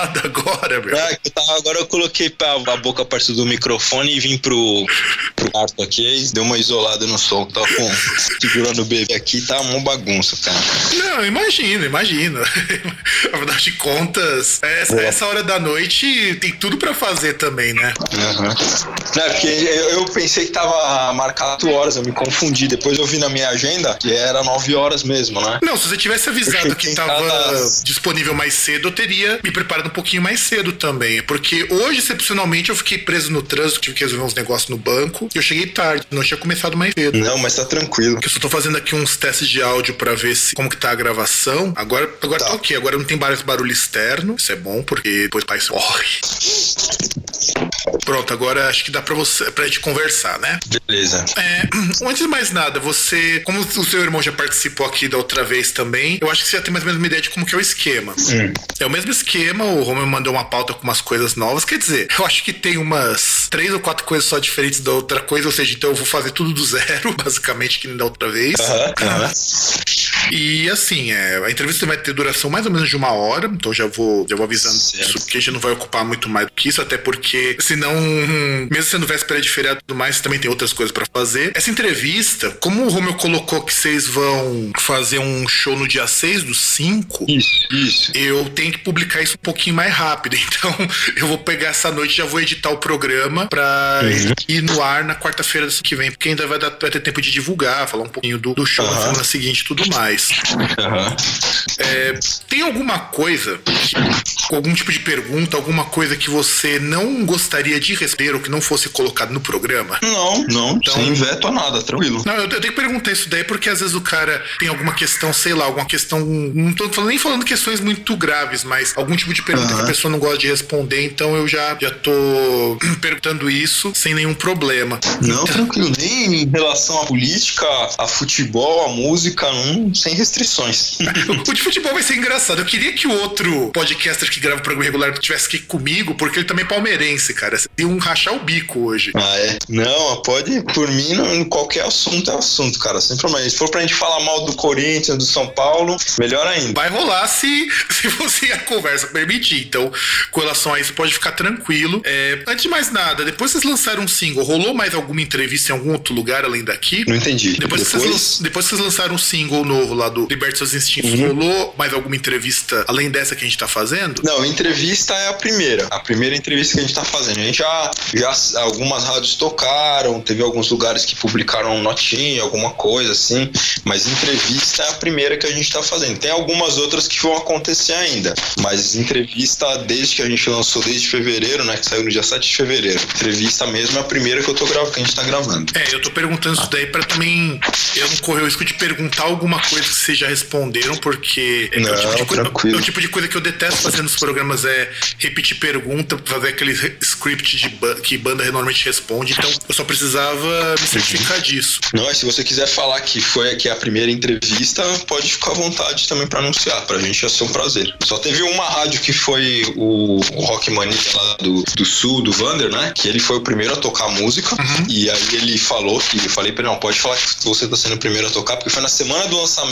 Nada agora, meu. Eu tava, agora eu coloquei a boca perto do microfone e vim pro, pro quarto aqui deu uma isolada no som. Tava com, segurando o bebê aqui, tá uma bagunça, cara. Não, imagina, imagina. Afinal de contas, essa, essa, hora da noite tem tudo pra fazer também, né? Uhum. Não, porque eu, eu, pensei que tava marcado horas, eu me confundi. Depois eu vi na minha agenda que era 9 horas mesmo, né? Não, se você tivesse avisado que tava cada... disponível mais cedo, eu teria me preparado um pouquinho mais cedo também. Porque hoje, excepcionalmente, eu fiquei preso no trânsito, tive que resolver uns negócios no banco. E eu cheguei tarde, não tinha começado mais cedo. Não, mas tá tranquilo. Eu só tô fazendo aqui uns testes de áudio para ver se como que tá a gravação. Agora, agora tá. tá ok, agora não tem barulho externo. Isso é bom, porque depois o pai morre. Pronto, agora acho que dá pra, você, pra gente conversar, né? Beleza. É, antes de mais nada, você, como o seu irmão já participou aqui da outra vez também, eu acho que você já tem mais ou menos uma ideia de como que é o esquema. Hum. É o mesmo esquema, o Romeu mandou uma pauta com umas coisas novas, quer dizer, eu acho que tem umas três ou quatro coisas só diferentes da outra coisa, ou seja, então eu vou fazer tudo do zero, basicamente, que nem da outra vez. Uh -huh, uh -huh. E assim, é, a entrevista vai ter duração mais ou menos de uma hora, então já vou, já vou avisando certo. isso, porque a gente não vai ocupar muito mais do que isso, até porque senão, mesmo sendo véspera de feriado e tudo mais, também tem outras coisas para fazer. Essa entrevista, como o Romeu colocou que vocês vão fazer um show no dia 6 do 5, isso, isso. eu tenho que publicar isso um pouquinho mais rápido. Então, eu vou pegar essa noite e já vou editar o programa pra uhum. ir no ar na quarta-feira que vem, porque ainda vai, dar, vai ter tempo de divulgar, falar um pouquinho do, do show uhum. na semana seguinte e tudo mais. Uhum. É, tem alguma coisa, algum tipo de pergunta, alguma coisa que você não gostaria de receber ou que não fosse colocado no programa? Não, não, então, sem veto a nada, tranquilo. Não, eu, eu, tenho que perguntar isso daí porque às vezes o cara tem alguma questão, sei lá, alguma questão. Não tô falando, nem falando questões muito graves, mas algum tipo de pergunta uhum. que a pessoa não gosta de responder, então eu já, já tô perguntando isso sem nenhum problema. Não, tranquilo. Nem em relação à política, a futebol, a música, não, sem restrições. o de futebol vai ser engraçado. Eu queria que o outro podcaster que grava o programa regular tivesse aqui comigo, porque ele também é palmeirense, cara. Você tem um rachar o bico hoje. Ah, é? Não, pode, por mim, não, qualquer assunto é assunto, cara. Sem problema. Se for pra gente falar mal do Corinthians, do São Paulo, melhor ainda. Vai rolar se, se você a conversa permitir. Então, com relação a isso, pode ficar tranquilo. É, antes de mais nada, depois vocês lançaram um single, rolou mais alguma entrevista em algum outro lugar além daqui? Não entendi. Depois, depois... Vocês, depois vocês lançaram um single novo lá do Liberte Seus Instintos, uhum. rolou mais alguma entrevista além dessa que a gente tá fazendo? Não, entrevista é a primeira. A primeira entrevista que a gente tá fazendo. A gente já, já algumas rádios tocaram, teve alguns lugares que publicaram notinha, alguma coisa assim, mas entrevista é a primeira que a gente tá fazendo. Tem algumas outras que vão acontecer ainda, mas entrevista desde que a gente lançou desde fevereiro, né, que saiu no dia 7 de fevereiro. Entrevista mesmo é a primeira que eu tô gravando, que a gente tá gravando. É, eu tô perguntando isso daí para também eu não correr o risco de perguntar alguma coisa que vocês já responderam, porque não, é, o tipo coisa, é, o tipo de coisa que eu detesto fazer nos programas é repetir pergunta, fazer aquele script de ba que banda normalmente responde, então eu só precisava me certificar disso. Não, se você quiser falar que foi aqui a primeira entrevista, pode ficar à vontade também para anunciar, pra gente ia ser um prazer. Só teve uma rádio que foi o, o Rock Mania lá do, do sul, do Vander, né? Que ele foi o primeiro a tocar música, uhum. e aí ele falou que, eu falei pra ele, não, pode falar que você tá sendo o primeiro a tocar, porque foi na semana do lançamento,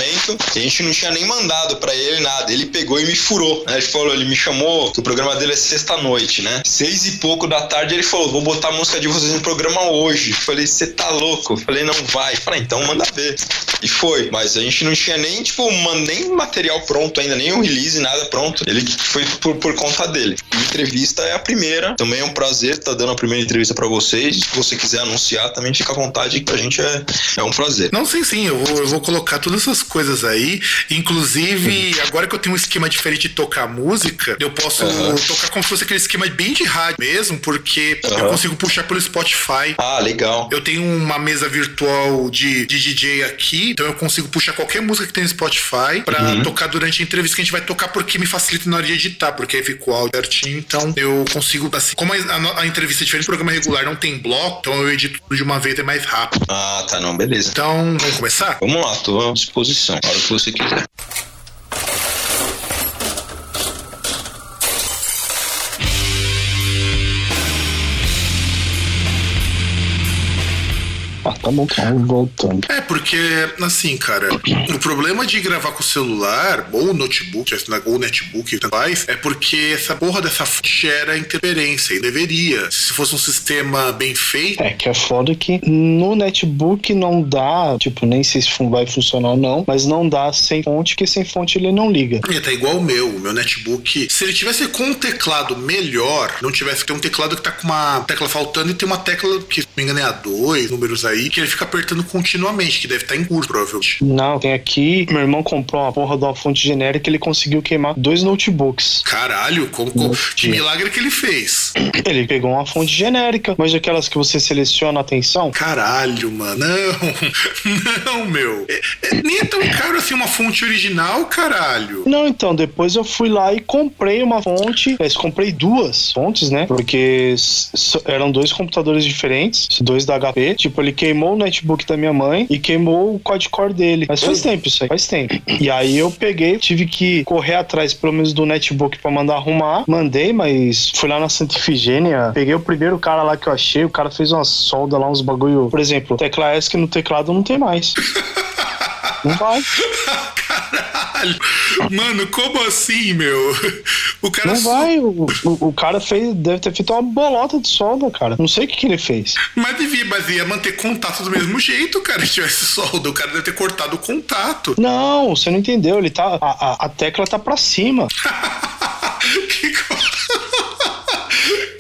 e a gente não tinha nem mandado para ele nada, ele pegou e me furou, né? Ele falou, ele me chamou, que o programa dele é sexta-noite, né? Seis e pouco da tarde ele falou: vou botar a música de vocês no programa hoje. Falei, você tá louco? Falei, não vai. Falei, então manda ver. E foi. Mas a gente não tinha nem, tipo, nem material pronto ainda, nem o release, nada pronto. Ele foi por, por conta dele. A entrevista é a primeira. Também é um prazer estar tá dando a primeira entrevista para vocês. Se você quiser anunciar, também fica à vontade, que a gente é, é um prazer. Não, sim, sim. Eu vou, eu vou colocar todas essas coisas aí. Inclusive, uhum. agora que eu tenho um esquema diferente de tocar música, eu posso uhum. tocar como se fosse aquele esquema bem de rádio mesmo, porque uhum. eu consigo puxar pelo Spotify. Ah, legal. Eu tenho uma mesa virtual de, de DJ aqui, então eu consigo puxar qualquer música que tem no Spotify pra uhum. tocar durante a entrevista que a gente vai tocar, porque me facilita na hora de editar, porque aí fica o áudio certinho. Então eu consigo, assim, como a, a, a entrevista é diferente do programa regular, não tem bloco, então eu edito tudo de uma vez, é mais rápido. Ah, tá, não, beleza. Então, vamos começar? Vamos lá, tô à disposição, a hora que você quiser. Ah, tá bom, tá voltando. É, porque, assim, cara, o problema de gravar com o celular, ou notebook, ou netbook, faz, é porque essa porra dessa gera interferência, e deveria. Se fosse um sistema bem feito. É, que é foda que no netbook não dá, tipo, nem sei se vai funcionar ou não, mas não dá sem fonte, que sem fonte ele não liga. É, tá igual o meu, o meu netbook. Se ele tivesse com um teclado melhor, não tivesse que ter um teclado que tá com uma tecla faltando e tem uma tecla que, se não me engano, é a dois números aí, que ele fica apertando continuamente, que deve estar tá em curso, provavelmente. Não, tem aqui, meu irmão comprou uma porra de uma fonte genérica, ele conseguiu queimar dois notebooks. Caralho, como, como que milagre que ele fez? Ele pegou uma fonte genérica, mas aquelas que você seleciona a atenção. Caralho, mano. Não, não, meu. É, é, nem é tão caro assim uma fonte original, caralho. Não, então, depois eu fui lá e comprei uma fonte. Mas comprei duas fontes, né? Porque eram dois computadores diferentes, dois da HP. Tipo, ele queimou o netbook da minha mãe e queimou o quad-core dele. Mas faz tempo isso aí, faz tempo. E aí eu peguei, tive que correr atrás, pelo menos, do netbook pra mandar arrumar. Mandei, mas fui lá na Santa Ifigênia, peguei o primeiro cara lá que eu achei, o cara fez uma solda lá, uns bagulho. Por exemplo, tecla ESC no teclado não tem mais. Não vai. Caralho. Mano, como assim, meu? O cara. Não só... vai. O, o, o, cara fez, deve ter feito uma bolota de solda, cara. Não sei o que, que ele fez. Mas devia, mas ia manter contato do mesmo jeito, cara. Se tivesse solda, o cara deve ter cortado o contato. Não, você não entendeu. Ele tá. A, a, a tecla tá pra cima. que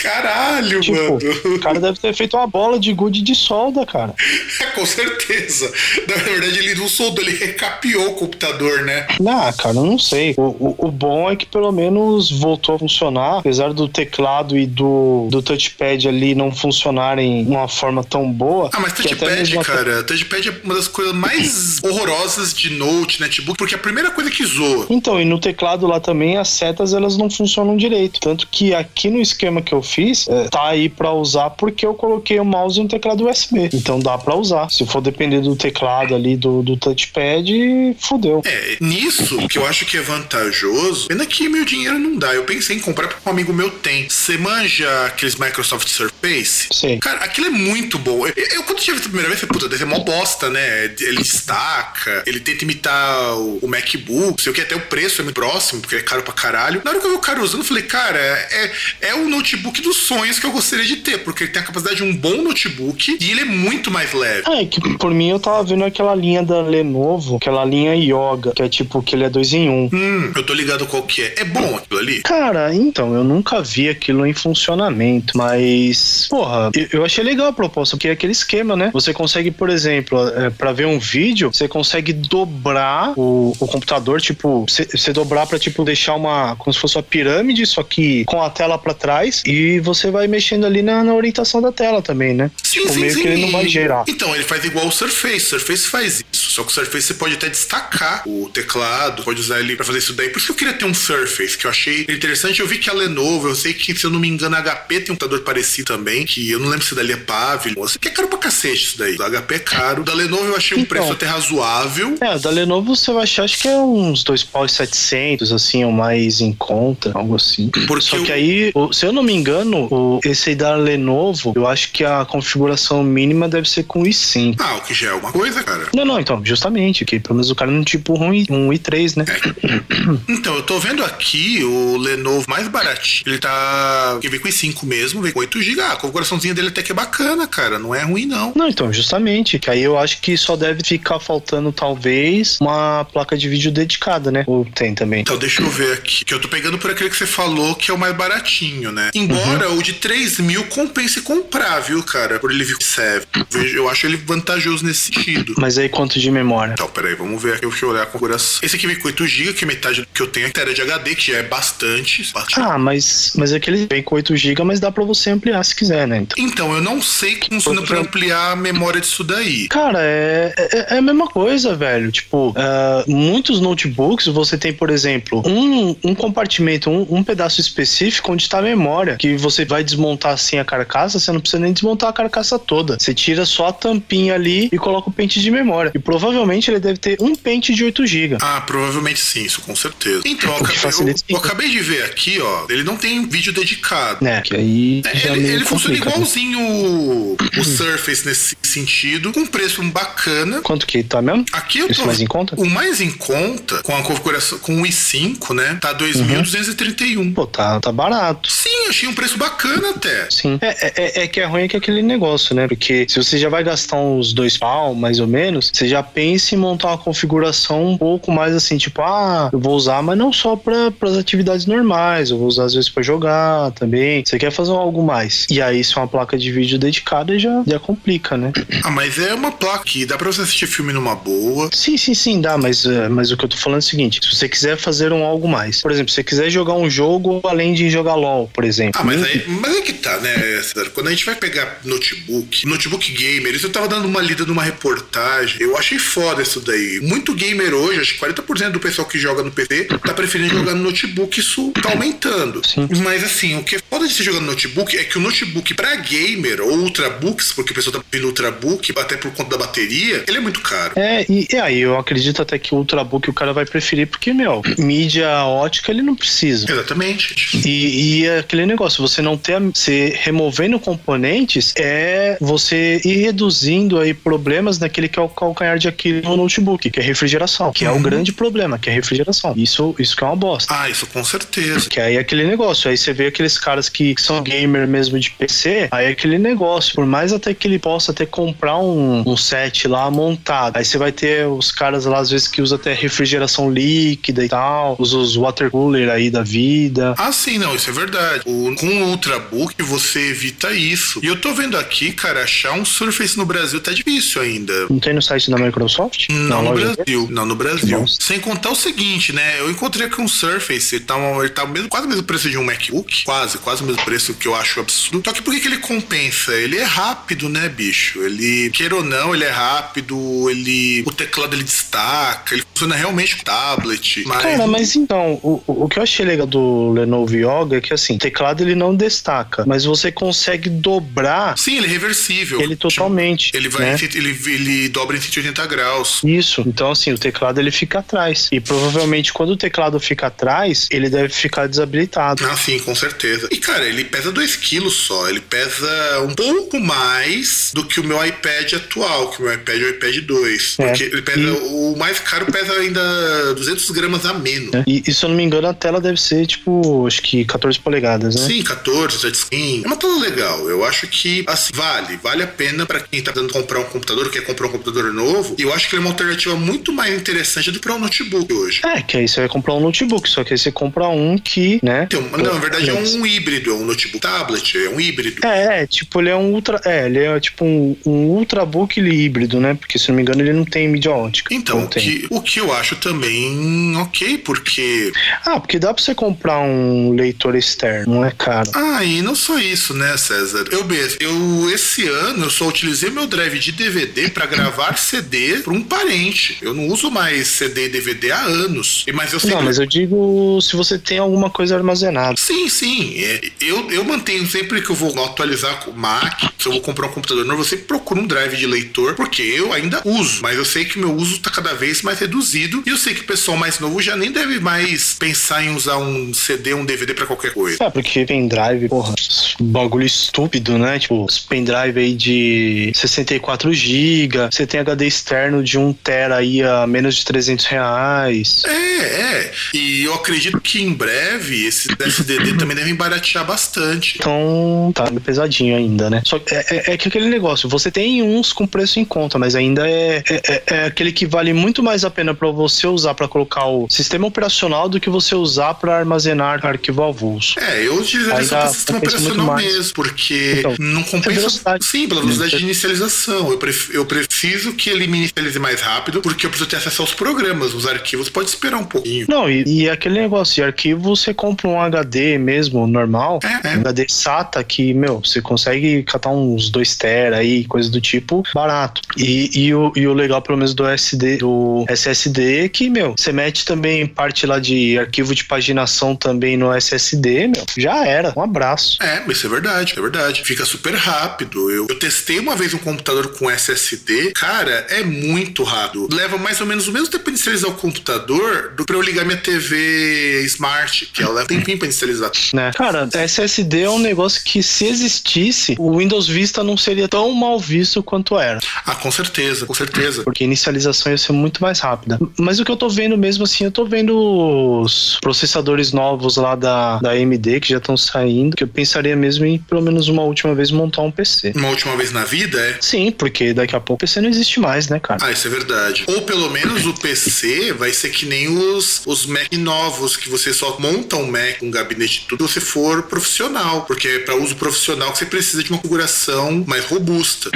Caralho, tipo, mano. O cara deve ter feito uma bola de gude de solda, cara. É, com certeza. Na verdade, ele não soldou, ele recapeou o computador, né? Não, cara, eu não sei. O, o, o, bom é que pelo menos voltou a funcionar, apesar do teclado e do, do touchpad ali não funcionarem de uma forma tão boa. Ah, mas touchpad, cara, touchpad é uma das coisas mais horrorosas de Note, netbook, porque é a primeira coisa que zoa. Então, e no teclado lá também as setas elas não funcionam direito. Tanto que aqui no esquema que eu fiz, é, tá aí para usar porque eu coloquei o mouse e um teclado USB. Então dá para usar. Se for depender do teclado ali, do, do touchpad, fudeu. É, nisso que eu acho que é vantajoso, pena que meu dinheiro não dá. Eu pensei em comprar porque um amigo meu tem. Você manja aqueles Microsoft Surface? Sim. Cara, aquilo é muito bom. Eu, eu quando tive a primeira vez, falei, puta, deve ser mó bosta, né? Ele destaca, ele tenta imitar o, o MacBook, sei o que, até o preço é muito próximo, porque é caro pra caralho. Na hora que eu vi o cara usando, eu falei, cara, é, é o notebook dos sonhos que eu gostaria de ter, porque ele tem a capacidade de um bom notebook e ele é muito mais leve. É que por mim eu tava vendo aquela linha da Lenovo, aquela linha Yoga, que é tipo que ele é dois em um. Hum, eu tô ligado qual que é. É bom aquilo ali? Cara, então, eu nunca vi aquilo em funcionamento, mas, porra, eu, eu achei legal a proposta, porque é aquele esquema, né? Você consegue, por exemplo, é, para ver um vídeo, você consegue dobrar o, o computador, tipo, você dobrar para tipo deixar uma como se fosse uma pirâmide, só que com a tela para trás e você vai mexendo ali na, na orientação da tela também, né? Sim, tipo, sim, meio sim. que ele não vai gerar. Então, ele faz igual o Surface. O Surface faz isso. Só que o Surface você pode até destacar o teclado, pode usar ele pra fazer isso daí. Por isso que eu queria ter um Surface, que eu achei interessante. Eu vi que a Lenovo, eu sei que, se eu não me engano, a HP tem um computador parecido também, que eu não lembro se dali é Pavilion. Que é caro pra cacete isso daí. O HP é caro. Da Lenovo eu achei um então, preço até razoável. É, da Lenovo você vai achar, acho que é uns dois pau e 700, assim, ou mais em conta, algo assim. Porque Só que aí, se eu não me engano, o, esse aí da Lenovo, eu acho que a configuração mínima deve ser com i5. Ah, o que já é uma coisa, cara. Não, não, então, justamente, que pelo menos o cara não tipo um, um i3, né? É. Então, eu tô vendo aqui o Lenovo mais baratinho. Ele tá. Que vem com i5 mesmo, vem com 8 GB. Ah, a configuraçãozinha dele até que é bacana, cara. Não é ruim, não. Não, então, justamente. Que aí eu acho que só deve ficar faltando, talvez, uma placa de vídeo dedicada, né? Ou tem também. Então, deixa eu ver aqui. Que eu tô pegando por aquele que você falou que é o mais baratinho, né? Embora uhum. O de 3 mil compense comprar, viu, cara? Por ele vir 7. Eu acho ele vantajoso nesse sentido. Mas aí quanto de memória? Então, peraí, vamos ver aqui. Deixa eu olhar a configuração. Esse aqui vem com 8 GB, que é metade que eu tenho. A tela de HD, que já é bastante. bastante. Ah, mas, mas aquele vem com 8 GB, mas dá pra você ampliar se quiser, né? Então, então eu não sei que funciona pra ampliar a memória disso daí. Cara, é, é, é a mesma coisa, velho. Tipo, uh, muitos notebooks você tem, por exemplo, um, um compartimento, um, um pedaço específico onde está a memória, que você vai desmontar assim a carcaça, você não precisa nem desmontar a carcaça toda. Você tira só a tampinha ali e coloca o pente de memória. E provavelmente ele deve ter um pente de 8 GB. Ah, provavelmente sim, isso com certeza Então, que acabei, facilita eu- eu acabei de ver aqui, ó. Ele não tem vídeo dedicado. É, que aí É, já ele, ele funciona igualzinho o, o Surface nesse sentido, com preço bacana. Quanto que tá mesmo? Aqui eu Isso tô. mais em conta? O mais em conta, com a configuração com o i5, né? Tá 2.231. Pô, tá, tá barato. Sim, achei um preço bacana até. Sim. É, é- é, é que é ruim que é aquele negócio, né? Porque se você já vai gastar uns dois pau, mais ou menos, você já pensa em montar uma configuração um pouco mais assim, tipo, ah, eu vou usar, mas não só para as atividades normais, eu vou usar às vezes para jogar também. Você quer fazer algo mais. E aí, se é uma placa de vídeo dedicada, já, já complica, né? Ah, mas é uma placa que dá pra você assistir filme numa boa. Sim, sim, sim, dá, mas, eh, mas o que eu tô falando é o seguinte: se você quiser fazer um algo mais, por exemplo, se você quiser jogar um jogo além de jogar LOL, por exemplo. Ah, mas aí, mas é que tá, né, César? Quando a gente vai pegar notebook, notebook gamer, isso eu tava dando uma lida numa reportagem, eu achei foda isso daí. Muito gamer hoje, acho que 40% do pessoal que joga no PC tá preferindo jogar no notebook, isso tá aumentando. Sim. Mas assim, o que é foda de se jogar no notebook é que o notebook pra gamer ou ultrabooks, porque o pessoal tá pedindo ultrabook, até por conta da bateria, ele é muito caro. É, e, e aí eu acredito até que o Ultrabook o cara vai preferir, porque, meu, mídia ótica ele não precisa. Exatamente. E, e aquele negócio, você não ter, a- você removendo componentes é você ir reduzindo aí problemas naquele que é o calcanhar de Aquiles no notebook, que é refrigeração, que é o grande problema, que é refrigeração. Isso, isso que é uma bosta. Ah, isso com certeza. Que aí é aquele negócio, aí você vê aqueles caras que são gamer mesmo de PC, aí é aquele negócio, por mais até que ele possa até comprar um, um set lá montado, aí você vai ter os caras lá às vezes que usam até refrigeração líquida e tal, usa os water cooler aí da vida. Ah, sim, não, isso é verdade. O- com o Ultrabook você evita isso. E eu tô vendo aqui, cara, achar um Surface no Brasil tá difícil ainda. Não tem no site da Microsoft? Não no Brasil, não no Brasil. Sem contar o seguinte, né? Eu encontrei aqui um Surface, ele tá, um- ele tá mesmo, quase o mesmo preço de um MacBook, quase, quase o mesmo preço que eu acho absurdo. Só que por que, que ele compensa? Ele é rápido, né, bicho? Ele, queira ou não, ele é rápido, ele, o teclado ele destaca, ele funciona realmente com tablet. Mas, Cara, mas então, o, o que eu achei legal do Lenovo Yoga é que assim, o teclado ele não destaca, mas você consegue dobrar sim, ele é reversível. ele totalmente. Ele vai, né? em ele, ele dobra em 180 graus. Isso. Então, assim, o teclado ele fica atrás. E provavelmente quando o teclado fica atrás, ele deve ficar desabilitado. Ah, sim, com certeza. E, cara, ele pesa 2 quilos só. Ele pesa um pouco mais do que o meu iPad atual, que o meu iPad é o iPad 2. É. Porque ele pesa, o mais caro pesa ainda 200 gramas a menos. né? E, e se eu não me engano, a tela deve ser tipo, acho que 14 polegadas, né? Sim, 14, touchscreen. É uma tela legal. Eu acho que, assim, vale. Vale a pena pra quem tá tentando comprar um computador, quer comprar um computador novo. E eu acho que ele é uma alternativa muito mais interessante do que um notebook hoje. É, que aí você vai comprar um notebook, só que aí você compra um que, né? Então, não, na verdade é um híbrido, é um notebook tablet, é um híbrido. É, é, tipo, ele é um ultra. É, ele é tipo um, um ultrabook híbrido, né? Porque se não me engano, ele não tem mídia ótica. Então, o que, o que eu acho também ok, porque. Ah, porque dá pra você comprar um leitor externo, não é caro. Ah, e não só isso, né, César? Eu mesmo, eu esse ano eu só utilizei meu drive de DVD pra gravar CD pra um parente. Eu não uso mais CD e DVD há anos. Mas eu sempre. Não, mas eu digo se você tem alguma coisa armazenada. Sim, sim. Eu, eu mantenho sempre que eu vou atualizar o Mac, se eu vou comprar um computador novo, eu sempre procuro um drive de leitor, porque eu ainda uso, mas eu sei que meu uso tá cada vez mais reduzido e eu sei que o pessoal mais novo já nem deve mais pensar em usar um CD, um DVD pra qualquer coisa. É, porque pendrive, porra, bagulho estúpido, né? Tipo, pendrive aí de 64 GB, você tem HD externo de 1 tera aí a menos de 300 reais. É, é. E eu acredito que em breve esses SDD também devem baratear bastante. Então, tá meio pesadinho ainda, né? Só que é, é- é que aquele negócio, você tem uns com preço em conta, mas ainda é, é, é- é aquele que vale muito mais a pena pra você usar pra colocar o sistema operacional do que você usar pra armazenar arquivo avulso. É, eu utilizaria só para sistema compensa operacional mesmo, porque Então, não compensa. velocidade. Sim, pela velocidade de inicialização. Eu, pref- eu preciso que ele me inicialize mais rápido, porque eu preciso ter acesso aos programas. Os arquivos pode esperar um pouquinho. Não, e, e aquele negócio de arquivo, você compra um HD mesmo, normal, profissional, É, é. HD SATA, que, meu, você consegue catar uns 2 tera aí, coisa do tipo, barato. E, e, o, e o legal, pelo menos, do SD, do SSD, é que, meu, você mete também parte lá de arquivo de paginação também no SSD, meu, já era. Um abraço. É, isso é verdade, é verdade. Fica super rápido. Eu, eu testei uma vez um computador com SSD, cara, é muito rápido. Leva mais ou menos o mesmo tempo pra inicializar o computador do pra eu ligar minha TV Smart, que ela leva um tempinho pra inicializar. né? Cara, SSD é um negócio que se existisse, o Windows Vista não seria tão mal visto quanto era. Ah, com certeza, com certeza. Porque a inicialização ia ser muito mais rápida. Mas o que eu tô vendo mesmo assim, eu tô vendo os processadores novos lá da, da AMD que já estão saindo, que eu pensaria mesmo em pelo menos uma última vez montar um PC. Uma última vez na vida, é. Sim, porque daqui a pouco o PC não existe mais, né, cara? Ah, isso é verdade. Ou pelo menos o PC vai ser que nem os, os Mac novos, que você só monta um Mac, um gabinete e tudo, você for profissional. Porque é para uso profissional que você precisa de uma configuração mais robusta.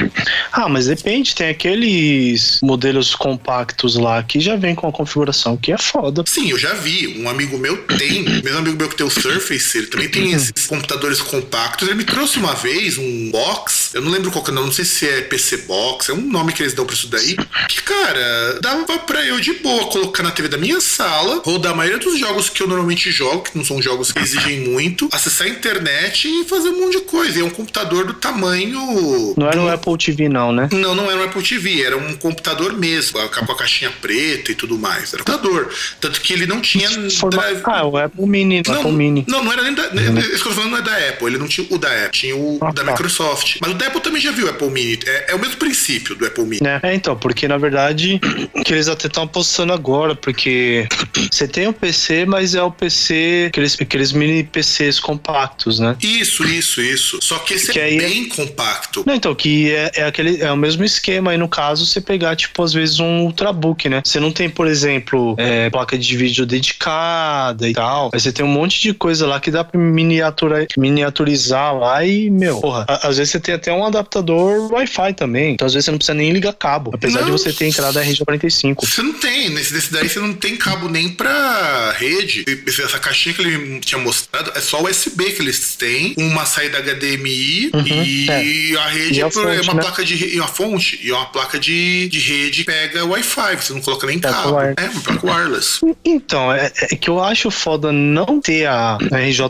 Ah, mas depende, tem aqueles modelos compactos lá que já vem com a configuração que é foda. Sim, eu já vi. Um amigo meu tem, mesmo amigo meu que tem o Surface, ele também tem esses computadores compactos. Ele me trouxe uma vez um box, eu não lembro qual que é não sei se é PC Box, é um nome que eles dão pra isso daí. Que, cara, dava pra eu de boa colocar na TV da minha sala, rodar a maioria dos jogos que eu normalmente jogo, que não são jogos que exigem muito, acessar a internet e fazer um monte de coisa. E é um computador do tamanho. Não era um Apple TV, não, né? Não, não era um Apple TV, era um computador mesmo, com a caixinha preta e tudo mais. Era um computador. Tanto que ele não tinha Forma- drive. Ah, o Apple Mini, Não, Apple Mini. não, não era nem da. Uhum. Isso que eu tô falando não é da Apple. Ele não tinha o da Apple, tinha o Ah, da tá. Microsoft. Mas o da Apple também já viu o Apple Mini. É, é o mesmo princípio do Apple Mini. É, então, porque na verdade que eles até estão apostando agora, porque você tem o PC, mas é o PC, aqueles, aqueles mini PCs compactos, né? Isso, isso, isso. Só que esse Que é aí é- bem compacto. Não, então, que é, é aquele, é o mesmo esquema aí no caso, você pegar, tipo, às vezes um Ultrabook, né? Você não tem, por exemplo, é, placa de vídeo dedicada e tal, mas você tem um monte de coisa lá que dá pra miniatura, miniaturizar lá e, meu, porra, às vezes você tem até um adaptador Wi-Fi também, então às vezes você não precisa nem ligar cabo, apesar Não. de você ter entrada RJ45. Você não tem, nesse desse daí você não tem cabo nem pra rede. Essa caixinha que ele tinha mostrado é só USB que eles têm, uma saída HDMI e é. a rede E a é por- é fonte, uma né? placa de uma fonte e uma placa de, de rede pega Wi-Fi. Você não coloca nem Placa cabo. wire. É, uma placa wireless. Então, é, é que eu acho foda não ter a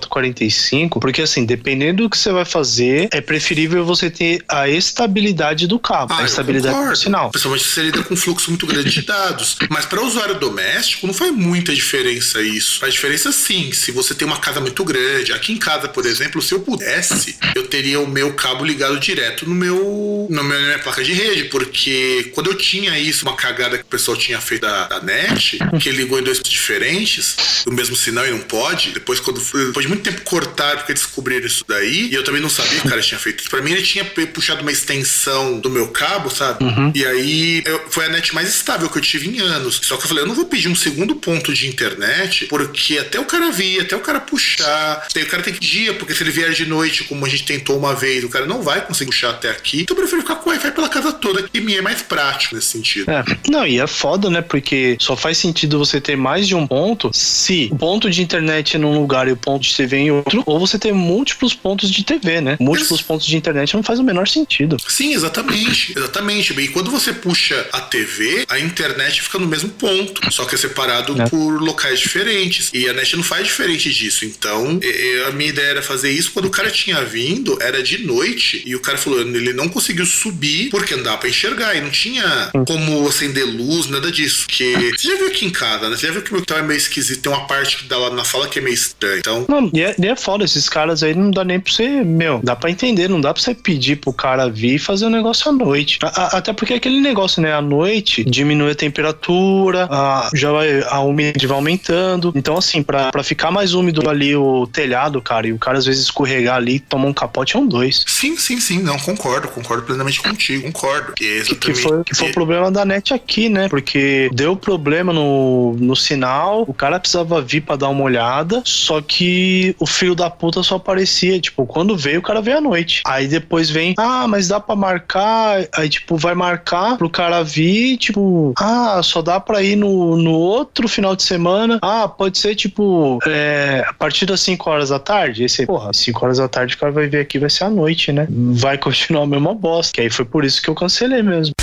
RJ45, porque assim, dependendo do que você vai fazer, é preferível você ter a estabilidade do cabo, Ah, a estabilidade do sinal. Principalmente se você lida com um fluxo muito grande de dados. Mas para usuário doméstico, não faz muita diferença isso. Faz diferença sim, se você tem uma casa muito grande. Aqui em casa, por exemplo, se eu pudesse, eu teria o meu cabo ligado direto no meu, no meu na minha placa de rede. Porque quando eu tinha isso, uma cagada que o pessoal tinha feito da, da net, que ligou em dois pontos diferentes, o mesmo sinal e não pode. Depois, quando depois de muito tempo cortaram porque descobriram isso daí, e eu também não sabia que o cara tinha feito isso. Pra mim, ele tinha puxado uma extensão do meu cabo, sabe? E aí eu- foi a net mais estável que eu tive em anos. Só que eu falei, eu não vou pedir um segundo ponto de internet, porque até o cara vir, até o cara puxar. Tem, cara tem que dia, porque se ele vier de noite, como a gente tentou uma vez, o cara não vai conseguir puxar até aqui. Então eu prefiro ficar com o Wi-Fi pela casa toda, que me é mais prático nesse sentido. É. Não, e é foda, né? Porque só faz sentido você ter mais de um ponto se o ponto de internet é num lugar e o ponto de TV em outro, ou você ter múltiplos pontos de TV, né? Múltiplos Isso. pontos de internet não faz o menor sentido. Sim, exatamente. Exatamente. E quando você puxa a TV, a internet fica no mesmo ponto, só que é separado É. por locais diferentes. E a net não faz diferente disso. Então, e- e a minha ideia era fazer isso quando o cara tinha vindo, era de noite, e o cara falou, ele não conseguiu subir porque não dava pra enxergar, e não tinha como acender luz, nada disso. Que você já viu aqui em casa, né? Você já viu que o meu quintal é meio esquisito, tem uma parte que dá lá na sala que é meio estranha. Então, Não, e é, e é foda, esses caras aí não dá nem pra você, meu, dá pra entender, não dá pra você pedir pro cara vir e fazer o negócio à noite. A- a- até porque aquele negócio, né, à noite diminui a temperatura, a, já vai, a umidade vai aumentando. Então, assim, pra, pra ficar mais úmido ali o telhado, cara, e o cara às vezes escorregar ali e tomar um capote é um dois. sim, sim, sim, não, concordo, concordo plenamente contigo, concordo. Que, é Que, que foi, que foi o problema da net aqui, né? Porque deu problema no, no sinal, o cara precisava vir pra dar uma olhada, só que o filho da puta só aparecia, tipo, quando veio, o cara veio à noite. Aí depois vem, ah, mas dá pra marcar, aí tipo, vai marcar pro cara vir, tipo, ah, só dá pra ir no, no outro final de semana, ah, pode ser tipo, é, a partir das 5 horas da tarde. Esse, porra, 5 horas da tarde o cara vai ver aqui, vai ser a noite, né? Vai continuar a mesma bosta. Que aí foi por isso que eu cancelei mesmo.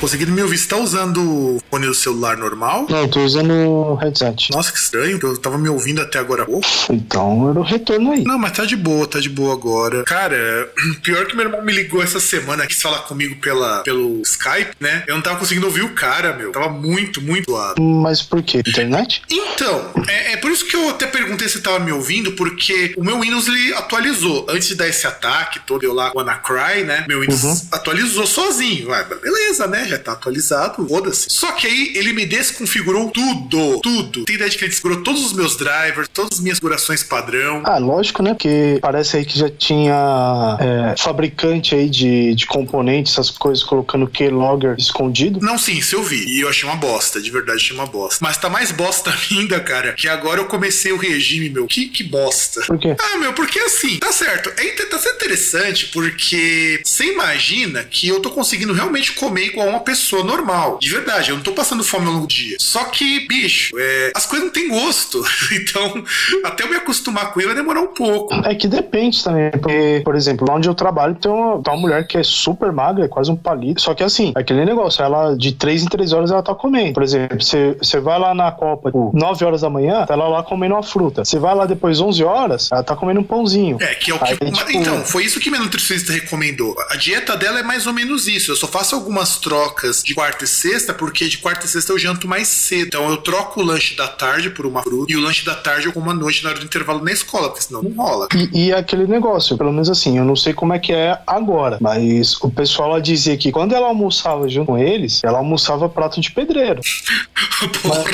Conseguindo me ouvir. Você tá usando o fone do celular normal? Não, eu tô usando o headset. Nossa, que estranho. Eu tava me ouvindo até agora há pouco. Então era o retorno aí. Não, mas tá de boa, tá de boa agora. Cara, pior que meu irmão me ligou essa semana, quis falar comigo pela, pelo Skype, né? Eu não tava conseguindo ouvir o cara, meu. Tava muito, muito zoado. Mas por quê? Internet? Então, é, é por isso que eu até perguntei se tava me ouvindo, porque o meu Windows ele atualizou. Antes de dar esse ataque todo, eu lá, WannaCry, né? Meu Windows Uhum. atualizou sozinho. Ah, beleza, né? Já tá atualizado, foda-se. Só que aí ele me desconfigurou tudo, tudo. Tem ideia de que ele desconfigurou todos os meus drivers, todas as minhas configurações padrão. Ah, lógico, né? Porque parece aí que já tinha é, fabricante aí de, de componentes, essas coisas, colocando keylogger escondido. Não, sim, isso eu vi. E eu achei uma bosta, de verdade, achei uma bosta. Mas tá mais bosta ainda, cara, que agora eu comecei o regime, meu. Que, que bosta. Por quê? Ah, meu, porque assim, tá certo. É, tá sendo interessante porque você imagina que eu tô conseguindo realmente comer igual uma pessoa normal. De verdade, eu não tô passando fome ao longo do dia. Só que, bicho, é, as coisas não têm gosto. Então, até eu me acostumar com ele vai demorar um pouco. É que depende também, porque, por exemplo, lá onde eu trabalho tem uma, tem uma mulher que é super magra, é quase um palito. Só que assim, é aquele negócio, ela de 3 em 3 horas ela tá comendo. Por exemplo, você você vai lá na Copa, tipo, 9 horas da manhã, tá ela lá comendo uma fruta. Você vai lá depois 11 horas, ela tá comendo um pãozinho. É, que é o que. Aí, tipo- Então, foi isso que minha nutricionista recomendou. A dieta dela é mais ou menos isso. Eu só faço algumas trocas de quarta e sexta, porque de quarta e sexta eu janto mais cedo. Então eu troco o lanche da tarde por uma fruta e o lanche da tarde eu como à noite na hora do intervalo na escola, porque senão não rola. E, e é aquele negócio, pelo menos assim, eu não sei como é que é agora, mas o pessoal lá dizia que quando ela almoçava junto com eles, ela almoçava prato de pedreiro. Porra.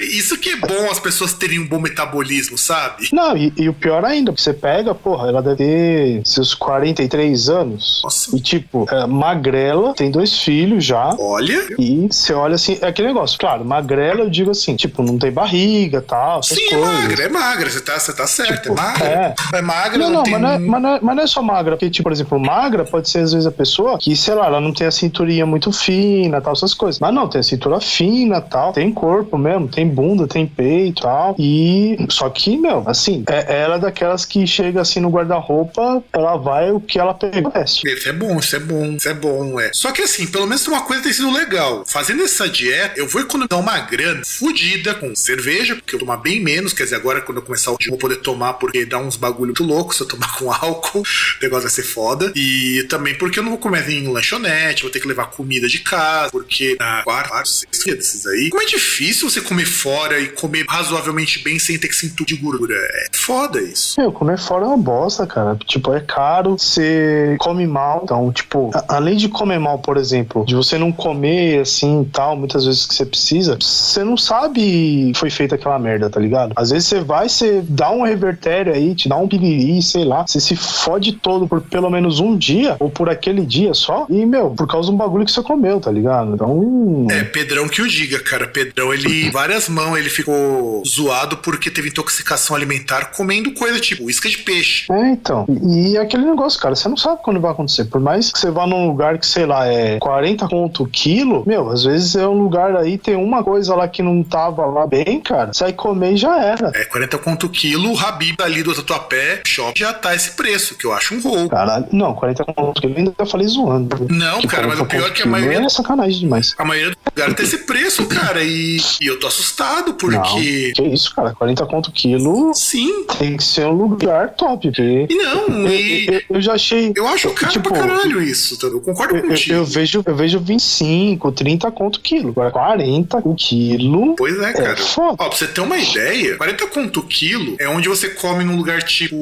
Isso que é bom as pessoas terem um bom metabolismo, sabe? Não, e, e o pior ainda, porque você pega, porra, ela deve ter seus 43 anos. Nossa. E tipo, é, magrela, tem dois filhos já. Olha. E você olha assim, é aquele negócio, claro, magrela eu digo assim, tipo, não tem barriga tal, essas Sim, é coisas. magra, é magra, você tá, você tá certo, Tipo, é magra. é. É, magra, Não, não, não, tem. mas não, é, mas, não é, mas não é só magra, porque, tipo, por exemplo, magra pode ser às vezes a pessoa que, sei lá, ela não tem a cinturinha muito fina, tal, essas coisas. Mas não, tem a cintura fina, tal, tem corpo mesmo, tem bunda, tem peito, tal. E só que, meu, assim, é, ela é daquelas que chega assim no guarda-roupa, ela vai o que ela pega. Isso é bom, isso é bom, isso é bom, é. Só que assim, pelo menos uma coisa tem sido legal. Fazendo essa dieta, eu vou economizar uma grana fodida com cerveja, porque eu tomar bem menos. Quer dizer, agora quando eu começar o dia, eu vou poder tomar, porque dá uns bagulho muito louco se eu tomar com álcool. O negócio vai ser foda. E também porque eu não vou comer em lanchonete, vou ter que levar comida de casa, porque na quarta, quarta, sexta desses aí. Como é difícil você comer fora e comer razoavelmente bem sem ter que se entupir de gordura. É foda isso. Meu, comer fora é uma bosta, cara. Tipo, é caro, você come mal. Então, tipo, além de comer mal, por exemplo, de você não comer assim e tal, muitas vezes que você precisa, você não sabe que foi feita aquela merda, tá ligado? Às vezes você vai, você dá um revertério aí, te dá um piriri, sei lá, você se fode todo por pelo menos um dia, ou por aquele dia só, e, meu, por causa de um bagulho que você comeu, tá ligado? Então. É, Pedrão que o diga, cara. Pedrão, ele, várias mãos, ele ficou zoado porque teve intoxicação alimentar comendo coisa tipo isca de peixe. É, então. E, e aquele negócio, cara, você não sabe quando vai acontecer. Por mais que você vá num lugar que, sei lá, é 40 conto o quilo, meu, às vezes é um lugar aí, tem uma coisa lá que não tava lá bem, cara, sai comer e já era. É 40 conto o quilo, o Habib ali do Tatuapé Shop já tá esse preço, que eu acho um roubo. Caralho, não, 40 conto o quilo eu ainda falei zoando. Não, cara, mas o 40 pior é que a maioria- É sacanagem demais. A maioria do lugar tem esse preço, cara, e, e eu tô assustado porque. Não, que isso, cara, 40 conto o quilo Sim. tem que ser um lugar top, porque. E não, Eu, e. eu- eu já achei. Eu acho caro tipo, pra caralho isso, tá? eu concordo Eu, eu- contigo. eu vejo, eu vejo 25, 30 conto quilo. Agora, 40 o quilo. Pois é, cara. É foda. Ó, pra você ter uma ideia, 40 conto quilo é onde você come num lugar tipo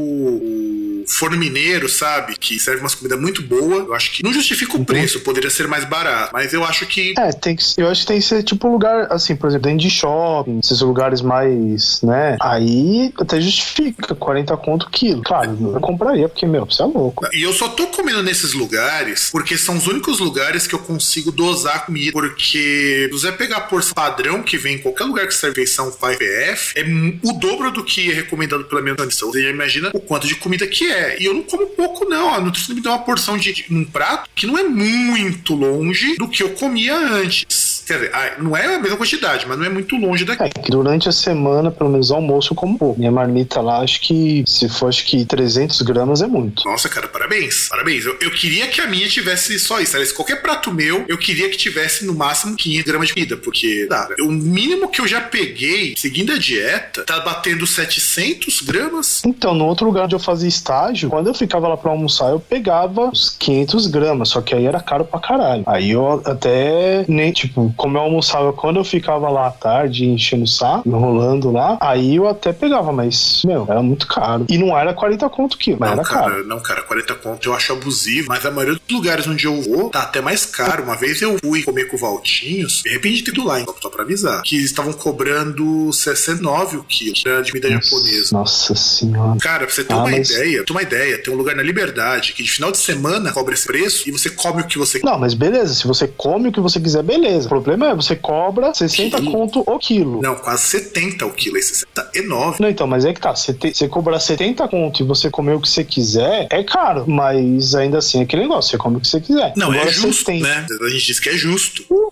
Forno Mineiro, sabe? Que serve umas comidas muito boa. Eu acho que não justifica o preço, poderia ser mais barato. Mas eu acho que. É, tem que, eu acho que tem que ser tipo um lugar, assim, por exemplo, dentro de shopping, esses lugares mais, né? Aí até justifica 40 conto quilo. Claro, eu compraria, porque, meu, você é louco. E eu só tô comendo nesses lugares porque são os únicos lugares que eu consigo dosar comida. Porque se você pegar a porção padrão que vem em qualquer lugar que serve refeição 5PF, é o dobro do que é recomendado pela minha nutrição. Você já imagina o quanto de comida que é. E eu não como pouco, não. A nutrição me deu uma porção de, de um prato que não é muito longe do que eu comia antes. Quer dizer, ah, não é a mesma quantidade, mas não é muito longe daqui. É, que durante a semana, pelo menos almoço, eu como pouco. Minha marmita lá, acho que se for acho que 300 gramas é muito. Nossa, cara, parabéns. Parabéns. Eu, eu queria que a minha tivesse só isso. Aliás, qualquer prato meu, eu queria que tivesse no máximo 500 gramas de comida, porque dá. O mínimo que eu já peguei, seguindo a dieta, tá batendo 700 gramas. Então, no outro lugar onde eu fazia estágio, quando eu ficava lá pra almoçar, eu pegava uns 500 gramas, só que aí era caro pra caralho. Aí eu até, nem, tipo, como eu almoçava quando eu ficava lá à tarde, enchendo o saco, enrolando lá, aí eu até pegava, mas, meu, era muito caro. E não era 40 conto quilo, mas Não, era cara, caro. não, cara, 40 conto eu acho abusivo, mas a maioria dos lugares onde eu vou tá até mais caro. Uma vez eu fui comer com o Valtinhos, de repente tem ido lá, hein, só pra avisar, que estavam cobrando 69 o quilo de comida japonesa. Nossa senhora. Cara, pra você ter Ah, uma mas- ideia, ter uma ideia, tem um lugar na Liberdade que de final de semana cobra esse preço e você come o que você Não, mas beleza, se você come o que você quiser, beleza. O problema é você cobra 60 Quilo. conto o quilo. Não, quase 70 o quilo, aí 69. Não, então, mas é que tá. Você, te- você cobrar 70 conto e você comer o que você quiser, é caro. Mas ainda assim é aquele negócio, você come o que você quiser. Não, Agora, é justo, 70 né? A gente diz que é justo. Não,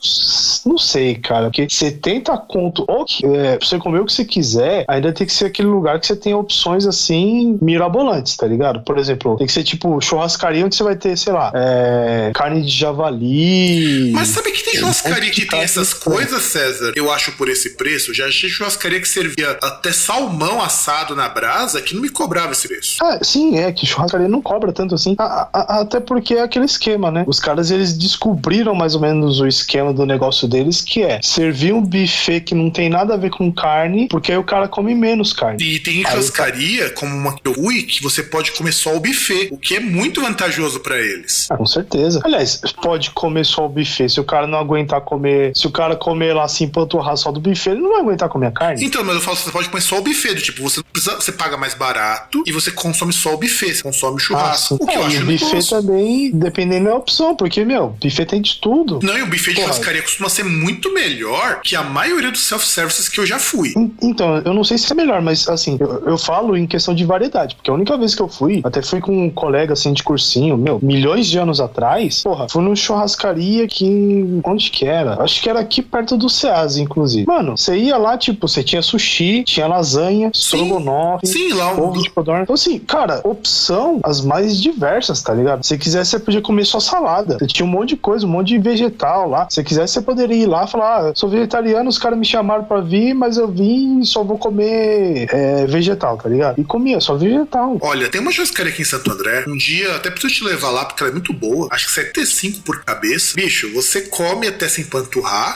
não sei, cara. Porque 70 conto, ou que, é, pra você comer o que você quiser, ainda tem que ser aquele lugar que você tem opções assim, mirabolantes, tá ligado? Por exemplo, tem que ser tipo churrascaria onde você vai ter, sei lá, é, carne de javali. Mas sabe que tem churrascaria que tem carne essas coisas, César? Eu acho por esse preço. Já achei churrascaria que servia até salmão assado na brasa que não me cobrava esse preço. Ah, sim, é que churrascaria não cobra tanto assim. A- a- até porque é aquele esquema, né? Os caras eles descobriram mais ou menos o esquema do negócio deles, que é servir um buffet que não tem nada a ver com carne, porque aí o cara come menos carne. E tem churrascaria, como uma que eu fui, que você pode comer só o buffet, o que é muito vantajoso pra eles. Ah, com certeza. Aliás, pode comer só o buffet. Se o cara não aguentar comer, se o cara comer lá assim, panturrar só do buffet, ele não vai aguentar comer a carne. Então, mas eu falo, você pode comer só o buffet, do tipo, você precisa, você paga mais barato e você consome só o buffet, você consome o churrasco. Ah, o que é, eu e acho o buffet também, dependendo da opção, porque, meu, buffet tem de tudo. Não, e o buffet de churrascaria costuma ser muito melhor que a maioria dos self-services que eu já fui. En- Então, eu não sei se é melhor, mas assim, eu, eu falo em questão de variedade, porque a única vez que eu fui, até fui com um colega assim de cursinho, meu, milhões de anos atrás, porra, fui numa churrascaria que. Onde que era? Acho que era aqui perto do SEAS, inclusive. Mano, você ia lá, tipo, você tinha sushi, tinha lasanha, estrogonofe. Sim, lá um- Ovo de codorna. Então, assim, cara, opção as mais diversas, tá ligado? Se quiser, você podia comer só salada. Você tinha um monte de coisa, um monte de vegetal lá. Se quiser, você poderia ir lá e falar: ah, sou vegetariano, os caras me chamaram pra vir, mas eu vim e só vou comer é, vegetal, tá ligado? E comia só vegetal. Olha, tem uma churrascaria aqui em Santo André. Um dia até preciso te levar lá porque ela é muito boa. Acho que 75 por cabeça. Bicho, você come até sem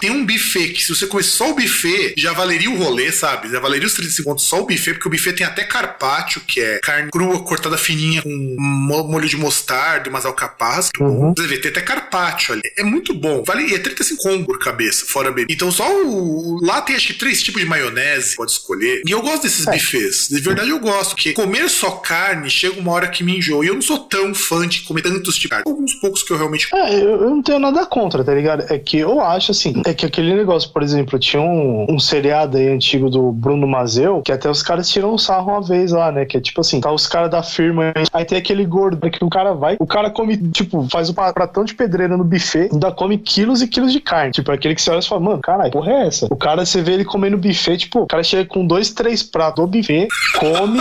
Tem um buffet que se você comer só o buffet, já valeria o rolê, sabe? Já valeria os 35 contos só o buffet, porque o buffet tem até carpaccio, que é carne crua cortada fininha com mo- molho de mostarda, umas alcaparras. Uhum. Você vê, tem até carpaccio ali. É muito bom. Vale, e é 35 conto por cabeça, fora bebida. Então só o. Lá tem acho que três tipos de maionese, pode escolher. E eu gosto desses É. buffets. De verdade eu gosto, porque comer só carne chega uma hora que me enjoa. E eu não sou tão fã de comer tantos tipos de carne. Alguns poucos que eu realmente. É, eu, eu não tenho nada contra, tá ligado? É que eu acho assim, é que aquele negócio, por exemplo, tinha um, um seriado aí antigo do Bruno Mazeu, que até os caras tiram um sarro uma vez lá, né? Que é tipo assim, tá os caras da firma, aí tem aquele gordo que o cara vai, o cara come, tipo, faz o pratão de pedreira no buffet, ainda come quilos e quilos de carne. Tipo, aquele que você olha e fala, mano, caralho, porra é essa? O cara, você vê ele comendo buffet, tipo, o cara chega com dois, três pratos do buffet, come,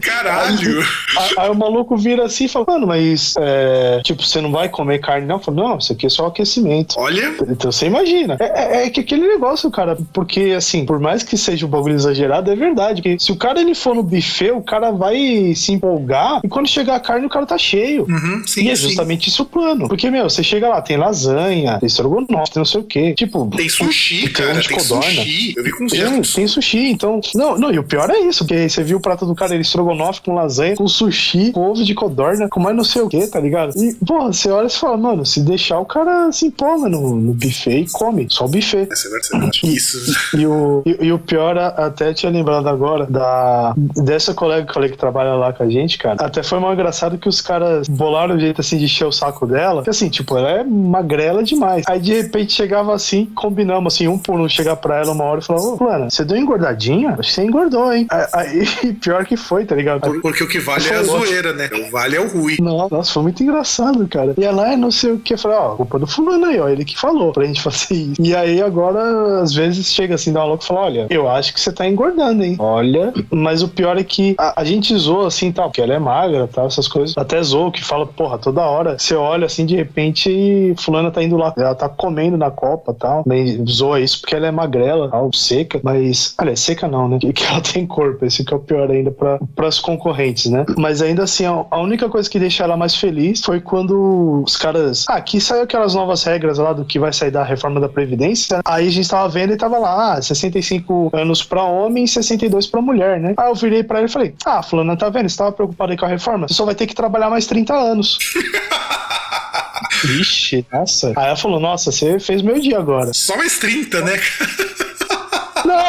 Caralho! Aí, aí o maluco vira assim e fala, mano, mas é, tipo, você não vai comer carne, não? Eu falo, não, isso aqui é só aquecimento. Olha. Então você imagina. É, é- é que aquele negócio, cara, porque assim, por mais que seja um bagulho exagerado, é verdade. Porque se o cara ele for no buffet, o cara vai se empolgar e quando chegar a carne, o cara tá cheio. Uhum, sim, e é sim. justamente isso o plano. Porque, meu, você chega lá, tem lasanha, tem estrogonofe, tem não sei o quê. Tipo, Tem sushi, tem cara. Tem codorna. sushi. Eu vi com tem, tem sushi, então. Não, não, e o pior é isso, porque você viu o prato do cara, ele estrogonofe com lasanha, com sushi, com ovo de codorna, com mais não sei o que, tá ligado? E, porra, você olha e fala, mano, se deixar o cara se empolga no, no buffet e come, só o buffet. Essa é verdade. Isso. E o, e, e o pior, até tinha lembrado agora, da, dessa colega que eu falei que trabalha lá com a gente, cara. Até foi mal engraçado que os caras bolaram o jeito assim de encher o saco dela. Que assim, tipo, ela é magrela demais. Aí de repente chegava assim, combinamos assim, um por um chegar pra ela uma hora e falar: Ô, você deu uma engordadinha? Acho que você engordou, hein? Aí, pior que foi, foi, tá ligado? Por- Porque o que vale é a zoeira, né? O vale é o ruim. Nossa, foi muito engraçado, cara. E ela é não sei o que. Falei, ó, culpa do fulano aí, ó. Ele que falou pra gente fazer isso. E aí agora, às vezes, chega assim, dá uma louca e fala: olha, eu acho que você tá engordando, hein? Olha. Mas o pior é que a, a gente zoa assim tal, porque ela é magra tal, essas coisas. Até zoa que fala, porra, toda hora. Você olha assim, de repente, fulana tá indo lá. Ela tá comendo na copa tal. Zoa isso porque ela é magrela, tal, seca. Mas, olha, seca não, né? Que, que ela tem corpo. Esse que é o pior ainda pra, pras concorrentes, né? Mas ainda assim, a, a única coisa que deixa ela mais feliz foi quando os caras. Ah, aqui saiu aquelas novas regras lá do que vai sair da reforma da Previdência. Aí a gente tava vendo e tava lá, ah, 65 anos pra homem e 62 pra mulher, né? Aí eu virei pra ele e falei: Ah, Fulana, tá vendo? Você tava preocupado aí com a reforma? Você só vai ter que trabalhar mais 30 anos. Vixe, nossa. Aí ela falou: Nossa, você fez meu dia agora. Só mais 30, né?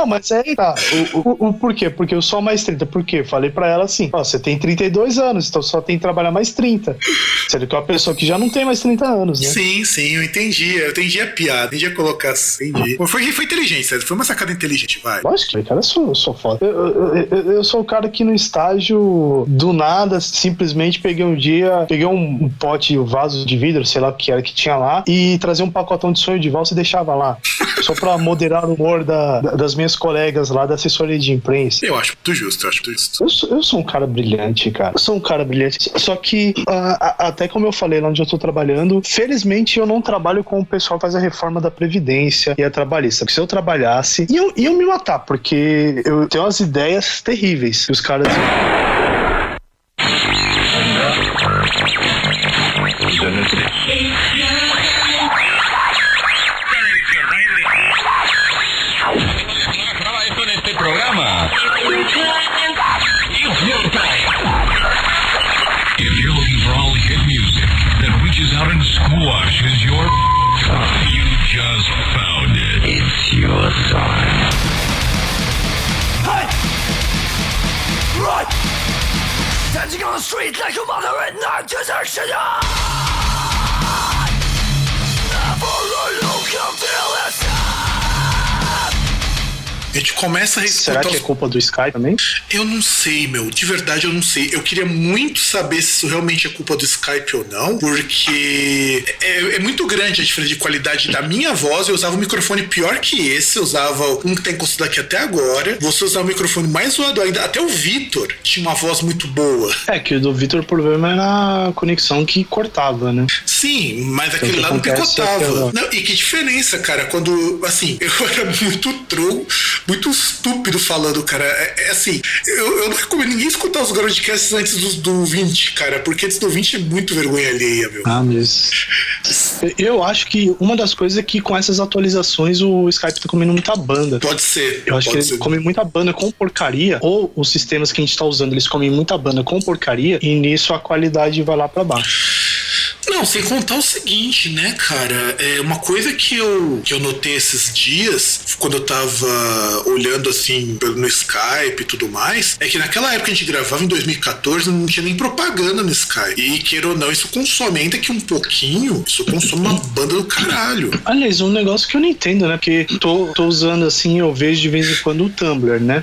Não, mas aí tá. O, o, o por quê? Porque eu sou mais 30. Por quê? Falei pra ela assim: Ó, você tem 32 anos, então só tem que trabalhar mais 30. Sendo que é uma pessoa que já não tem mais 30 anos, né? Sim, sim, eu entendi. Eu entendi a piada, entendi a colocação. Entendi. Foi, foi inteligente, foi uma sacada inteligente, vai. Lógico que, cara, eu sou, eu sou foda. Eu, eu, eu- sou o cara que no estágio, do nada, simplesmente peguei um dia, peguei um, um pote, um vaso de vidro, sei lá o que era que tinha lá, e trazia um pacotão de sonho de valsa e deixava lá. Só pra moderar o humor da- da- das minhas colegas lá da assessoria de imprensa. Eu acho muito justo, eu acho muito justo. Eu sou, eu sou um cara brilhante, cara. Eu sou um cara brilhante. Só que, a- até como eu falei lá onde eu tô trabalhando, felizmente eu não trabalho com o pessoal que faz a reforma da Previdência e a trabalhista. Porque se eu trabalhasse, iam, iam me matar, porque eu tenho umas ideias terríveis. E os caras. Treat like a mother and not just action. A gente começa a Será que é os... culpa do Sky também? Eu não sei, meu. De verdade, eu não sei. Eu queria muito saber se isso realmente é culpa do Skype ou não, porque é, é muito grande a diferença de qualidade da minha voz. Eu usava um microfone pior que esse, eu usava um que tem encostado aqui até agora. Você usava um microfone mais zoado ainda. Até o Vitor tinha uma voz muito boa. É que o do Vitor, o problema era a conexão que cortava, né? Sim, mas aquele que lá é picotava. Não, e que diferença, cara, quando, assim, eu era muito troll, muito estúpido falando, cara. É, é assim, eu, eu não recomendo ninguém escutar os Groundcasts antes do, do 20, cara, porque antes do 20 é muito vergonha alheia, meu. Ah, mas. Eu acho que uma das coisas é que com essas atualizações o Skype tá comendo muita banda. Pode ser. Eu acho que pode ele ser. come muita banda com porcaria, ou os sistemas que a gente tá usando, eles comem muita banda com porcaria, e nisso a qualidade vai lá pra baixo. Não, sem contar o seguinte, né, cara? É uma coisa que eu, que eu notei esses dias, quando eu tava olhando assim no Skype e tudo mais, é que naquela época a gente gravava em 2014, não tinha nem propaganda no Skype. E queira ou não, isso consome, ainda que um pouquinho, isso consome uma banda do caralho. Aliás, um negócio que eu não entendo, né? Porque tô, tô usando assim, eu vejo de vez em quando o Tumblr, né?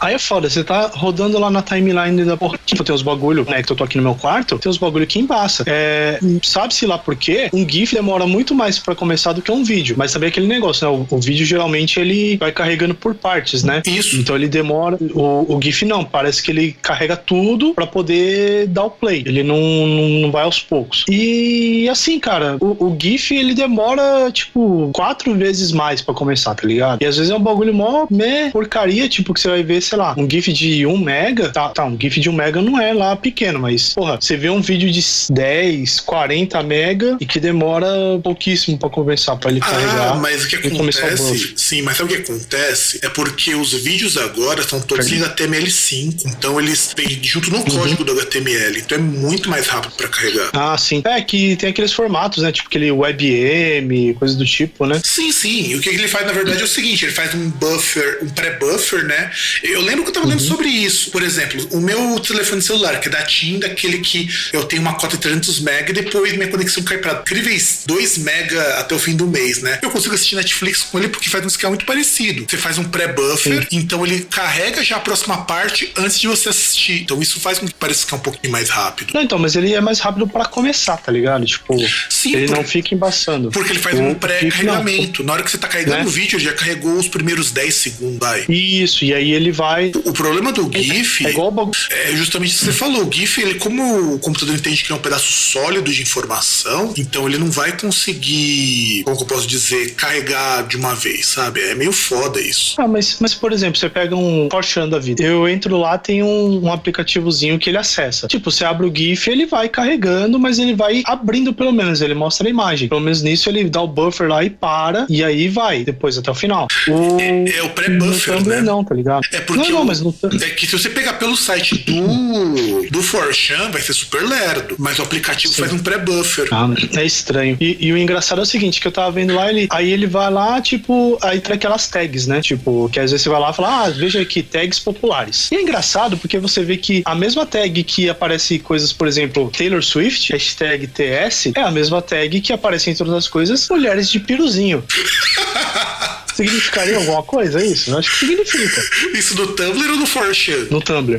Aí é foda, você tá rodando lá na timeline da porra. Tipo, tem os bagulho, né? Que eu tô aqui no meu quarto, tem os bagulho que embaça. É, Sabe-se lá por quê? Um GIF demora muito mais pra começar do que um vídeo. Mas sabe aquele negócio, né? O, o vídeo geralmente ele vai carregando por partes, né? Isso. Então ele demora. O, o GIF não, parece que ele carrega tudo pra poder dar o play. Ele não, não, não vai aos poucos. E assim, cara, o, o GIF ele demora tipo quatro vezes mais pra começar, tá ligado? E às vezes é um bagulho mó meh, porcaria, tipo que você vai ver, sei lá, um GIF de 1 mega. Tá, tá, um GIF de 1 mega não é lá pequeno, mas porra, você vê um vídeo de 10, 40 mega e que demora pouquíssimo pra começar, pra ele carregar. Ah, mas o que e o acontece? Sim, mas sabe o que acontece? É porque os vídeos agora estão todos em HTML5, então eles vêm junto no código do HTML, então é muito mais rápido pra carregar. Ah, sim. É que tem aqueles formatos, né? Tipo aquele WebM, coisa do tipo, né? Sim, sim. O que ele faz, na verdade, é o seguinte: ele faz um buffer, um pré-buffer, né? Eu lembro que eu tava lendo sobre isso. Por exemplo, o meu telefone celular, que é da TIM, daquele que eu tenho uma cota de 300 MB e depois minha conexão cai pra incríveis 2 mega até o fim do mês, né? Eu consigo assistir Netflix com ele porque faz um esquema muito parecido. Você faz um pré-buffer, então ele carrega já a próxima parte antes de você assistir. Então isso faz com que pareça que é um pouquinho mais rápido. Não, então, mas ele é mais rápido pra começar, tá ligado? Tipo, Sim, ele por- não fica embaçando. Porque ele faz um pré-carregamento. Na hora que você tá carregando Né? o vídeo, ele já carregou os primeiros 10 segundos. Não. Isso, e aí ele vai. O problema do GIF É igual o bagulho. é justamente o que você falou. O GIF, ele, como o computador entende que é um pedaço sólido de informação, então ele não vai conseguir, como eu posso dizer, carregar de uma vez, sabe? É meio foda isso. Ah, mas, mas por exemplo, você pega um Porsche da vida. Eu entro lá, tem um, um aplicativozinho que ele acessa. Tipo, você abre o GIF, ele vai carregando, mas ele vai abrindo pelo menos, ele mostra a imagem. Pelo menos nisso ele dá o buffer lá e para, e aí vai, depois até o final. O, É, é o pré-buffer, né? não, tá ligado? É porque não, não, o- mas no Tumblr- é que se você pegar pelo site do do Forchan, vai ser super lerdo, mas o aplicativo faz um pré-buffer. Ah, é estranho. E, e o engraçado é o seguinte, que eu tava vendo lá, ele, aí ele vai lá, tipo, aí tem aquelas tags, né? Tipo, que às vezes você vai lá e fala, ah, veja aqui, tags populares. E é engraçado porque você vê que a mesma tag que aparece coisas, por exemplo, Taylor Swift, hashtag TS, é a mesma tag que aparece entre outras coisas, mulheres de piruzinho. Significaria alguma coisa isso? Eu acho que significa. Isso no Tumblr ou no Forchan? No Tumblr.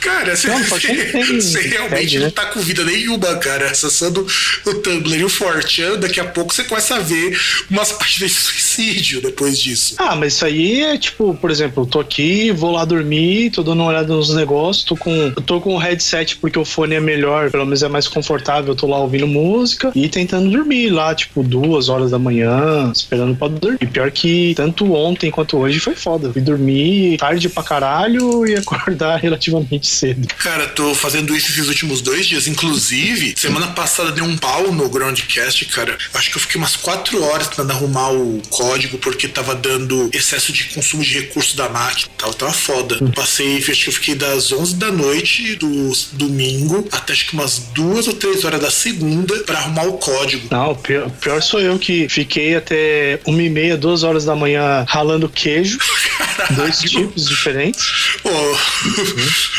Cara, você, Não, tem você realmente não né? tá com vida nenhuma, cara. Acessando o Tumblr e o Forchan, daqui a pouco você começa a ver umas páginas de suicídio depois disso. Ah, mas isso aí é tipo, por exemplo, eu tô aqui, vou lá dormir, tô dando uma olhada nos negócios, tô com, tô com o headset porque o fone é melhor, pelo menos é mais confortável, eu tô lá ouvindo música e tentando dormir lá, tipo, duas horas da manhã, esperando pra dormir. E pior que tanto ontem quanto hoje foi foda. Fui dormir tarde pra caralho e acordar relativamente cedo. Cara, tô fazendo isso esses últimos dois dias. Inclusive, semana passada deu um pau no Groundcast, cara. Acho que eu fiquei umas quatro horas tentando arrumar o código porque tava dando excesso de consumo de recursos da máquina. Tava, tava foda. Passei, acho que eu fiquei das 11 da noite do domingo até acho que umas duas ou três horas da segunda pra arrumar o código. Não, o pior, pior sou eu que fiquei até uma e meia, duas horas da manhã ralando queijo. Dois tipos diferentes. Pô,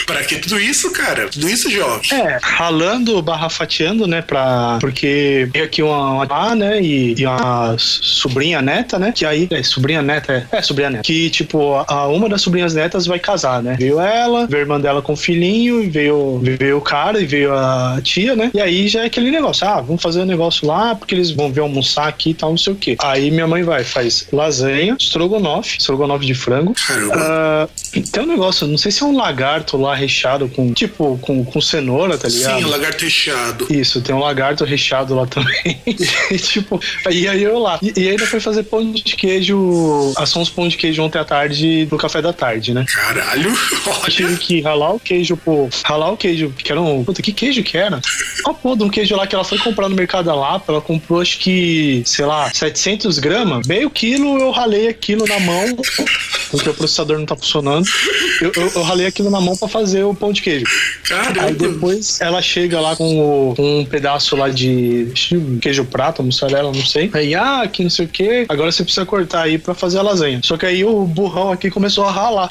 pra que tudo isso, cara? Tudo isso, Jorge? É, ralando barra fatiando, né? Pra, porque veio aqui uma, uma né? E, e uma sobrinha neta, né? Que aí. É, sobrinha neta, é, é sobrinha neta. Que, tipo, a, uma das sobrinhas netas vai casar, né? Veio ela, veio a irmã dela com o filhinho, e veio, veio o cara e veio a tia, né? E aí já é aquele negócio, ah, vamos fazer um negócio lá, porque eles vão ver almoçar aqui e tal, não sei o quê. Aí minha mãe vai, faz lasanha, estrogonofe, estrogonofe de frango. Ah, tem um negócio, não sei se é um lagarto lá recheado com, tipo, com, com cenoura, tá ligado? Sim, o lagarto recheado. Isso, tem um lagarto recheado lá também. e, tipo, e aí eu lá. E, e ainda foi fazer pão de queijo, assou uns pão de queijo ontem à tarde no café da tarde, né? Caralho, olha. tive que ralar o queijo, pô. Ralar o queijo, que era um. Puta, que queijo que era? Uma porra de um queijo lá que ela foi comprar no mercado da Lapa. Ela comprou, acho que, sei lá, 700 gramas. Meio quilo eu ralei aquilo na mão, porque o processador não tá funcionando. Eu, eu, eu ralei aquilo na mão pra fazer o pão de queijo. Aí Caramba. depois ela chega lá com, o- com um pedaço lá de queijo prato, mussarela, não sei. Aí, ah, que não sei o que. Agora você precisa cortar aí pra fazer a lasanha. Só que aí o burrão aqui começou a ralar.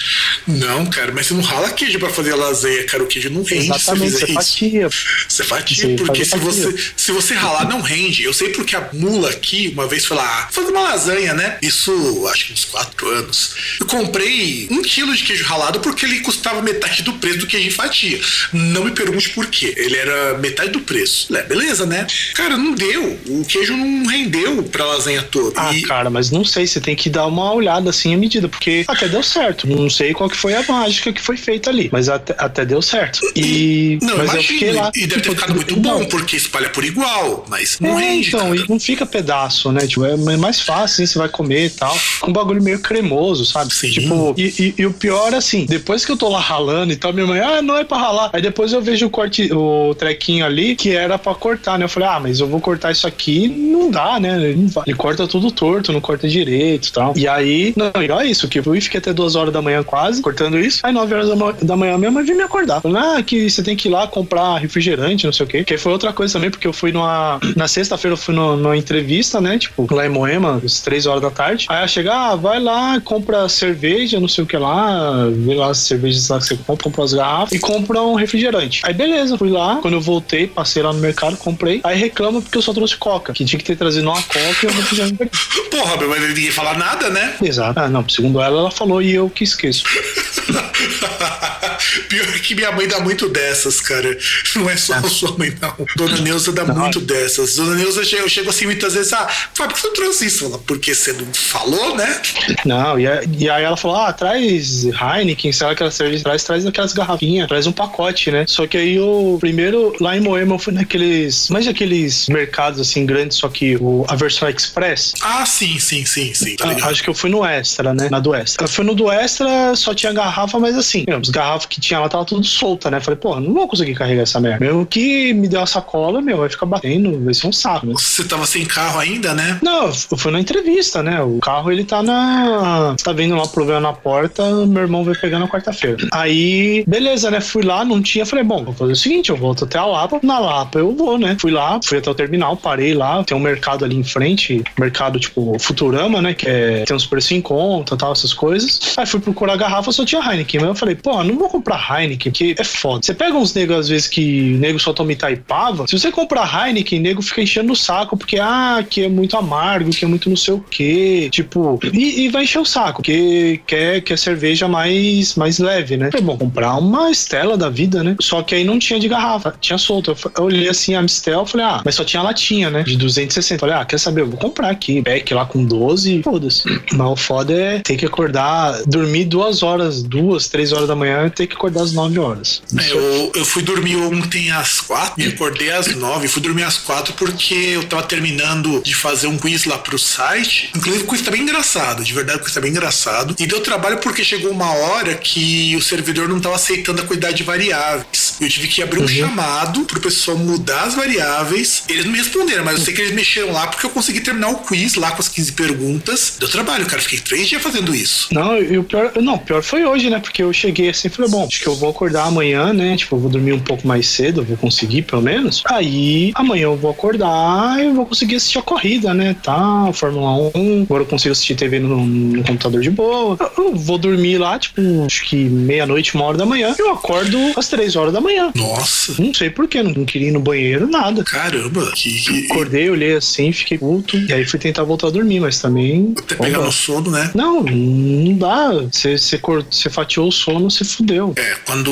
Não, cara, mas você não rala queijo pra fazer lasanha, cara. O queijo não rende Exatamente, você fatia. Você fatia, Você porque se a você, fatia. se você ralar, não rende. Eu sei porque a mula aqui, uma vez foi lá fazer uma lasanha, né? Isso, acho que uns quatro anos. Eu comprei um quilo de queijo ralado porque ele custava metade do preço do queijo em fatia. Não me pergunte por quê. Ele era metade do preço. É, beleza, né? Cara, não deu. O queijo não rendeu pra lasanha toda. Ah, E- cara, mas não sei, você tem que dar uma olhada assim à medida, porque até deu certo. Não sei qual que foi a mágica que foi feita ali, mas até, até deu certo. E. Não, mas eu imagino. fiquei lá. E deve ter ficado muito não, bom, porque espalha por igual, mas não é, rende. então, cara. e não fica pedaço, né? Tipo, é mais fácil, assim, você vai comer e tal. Com um bagulho meio cremoso, sabe? Sim. Tipo, e, e- e o pior, assim, depois que eu tô lá ralando e tal, minha mãe, ah, não é pra ralar. Aí depois eu vejo o corte, o trequinho ali, que era pra cortar, né? Eu falei, ah, mas eu vou cortar isso aqui, não dá, né? Vai. Ele corta tudo torto, não corta direito e tal. E aí, não, e olha isso, que eu fui, fiquei até duas horas da manhã quase, cortando isso. Aí nove horas da, ma- da manhã minha mãe veio me acordar. Falando, ah, que você tem que ir lá comprar refrigerante, não sei o quê. Que foi outra coisa também, porque eu fui numa. Na sexta-feira eu fui no- numa entrevista, né? Tipo, lá em Moema, às três horas da tarde. Aí ela chega, ah, vai lá, compra cerveja, não sei o que lá, vê lá as cervejas lá que você compra, compra as garrafas e compra um refrigerante. Aí beleza, fui lá, quando eu voltei, passei lá no mercado, comprei. Aí reclama porque eu só trouxe coca, que tinha que ter trazido uma coca e um refrigerante. Porra, mas ninguém fala nada, né? Exato. Ah, não, segundo ela, ela falou e eu que esqueço. Pior que minha mãe dá muito dessas, cara. Não é só a sua mãe, não. Dona Neuza dá muito dessas. Dona Neuza, eu chego assim muitas vezes, ah, Fábio, por que você trouxe isso? Fala, porque você não falou, né? Não, e, aí ela falou: ah, traz Heineken, sei lá aquela cerveja traz, traz aquelas garrafinhas, traz um pacote, né? Só que aí o primeiro, lá em Moema, eu fui naqueles. Mas aqueles mercados assim grandes, só que o, a versão express. Ah, sim, sim, sim, sim. Tá Ah, acho que eu fui no Extra, né? Na do Extra. Eu fui no do Extra, só tinha garrafa, mas assim, meu, as garrafas que tinha lá tava tudo solta, né? Falei, pô, não vou conseguir carregar essa merda. Mesmo que me deu a sacola, meu, vai ficar batendo, vai ser um saco, né? Você tava sem carro ainda, né? Não, eu fui na entrevista, né? O carro ele tá na. Tá vendo lá o problema na porta, meu irmão vai pegar na quarta-feira. Aí, beleza, né? Fui lá, não tinha. Falei, bom, vou fazer o seguinte: eu volto até a Lapa. Na Lapa eu vou, né? Fui lá, fui até o terminal, parei lá. Tem um mercado ali em frente, mercado tipo Futurama, né? Que é, tem uns preços em conta tal, essas coisas. Aí fui procurar garrafa, só tinha Heineken. Mas eu falei, pô, não vou comprar Heineken, porque é foda. Você pega uns negros, às vezes, que nego só toma Itaipava. Se você comprar Heineken, nego fica enchendo o saco, porque, ah, que é muito amargo, que é muito não sei o quê. Tipo, e, e vai encher o saco, porque quer, quer cerveja mais, mais leve, né? Falei, bom, comprar uma Estela da vida, né? Só que aí não tinha de garrafa, tinha solto. Eu, olhei assim a Mistel, falei, ah, mas só tinha latinha, né? De 260. Falei, ah, quer saber? Eu vou comprar aqui. Pack lá com 12, foda-se. Mas o foda é ter que acordar, dormir duas horas, duas, três horas da manhã e ter que acordar às 9 horas. É, eu, eu fui dormir ontem às quatro, me acordei às nove, fui dormir às quatro porque eu tava terminando de fazer um quiz lá pro site. Inclusive, o quiz tá bem engraçado, de verdade, o quiz tá bem engraçado. E deu trabalho porque chegou uma hora que o servidor não tava aceitando a quantidade de variáveis. Eu tive que abrir um chamado pro pessoal mudar as variáveis. Eles não me responderam, mas eu sei que eles mexeram lá porque eu consegui terminar o quiz lá com as 15 perguntas. Deu trabalho, cara. Fiquei três dias fazendo isso. Não, e o pior, não, o pior foi hoje, né? Porque eu cheguei assim e falei, bom, acho que eu vou acordar amanhã, né? Tipo, eu vou dormir um pouco mais cedo, vou conseguir pelo menos. Aí amanhã eu vou acordar e vou conseguir assistir a corrida, né? Tá, Fórmula 1. Agora eu consigo assistir TV no, no computador de boa. Eu, eu vou dormir lá, tipo, acho que meia-noite, uma hora da manhã. Eu acordo às três horas da manhã. Nossa, Não sei porquê, não, não queria ir no banheiro, nada. caramba. Que, Acordei, olhei assim, fiquei puto. E aí fui tentar voltar a dormir, mas também. até pegar no sono, né? Não, não dá. Você fatiou o sono, você fudeu. É, quando,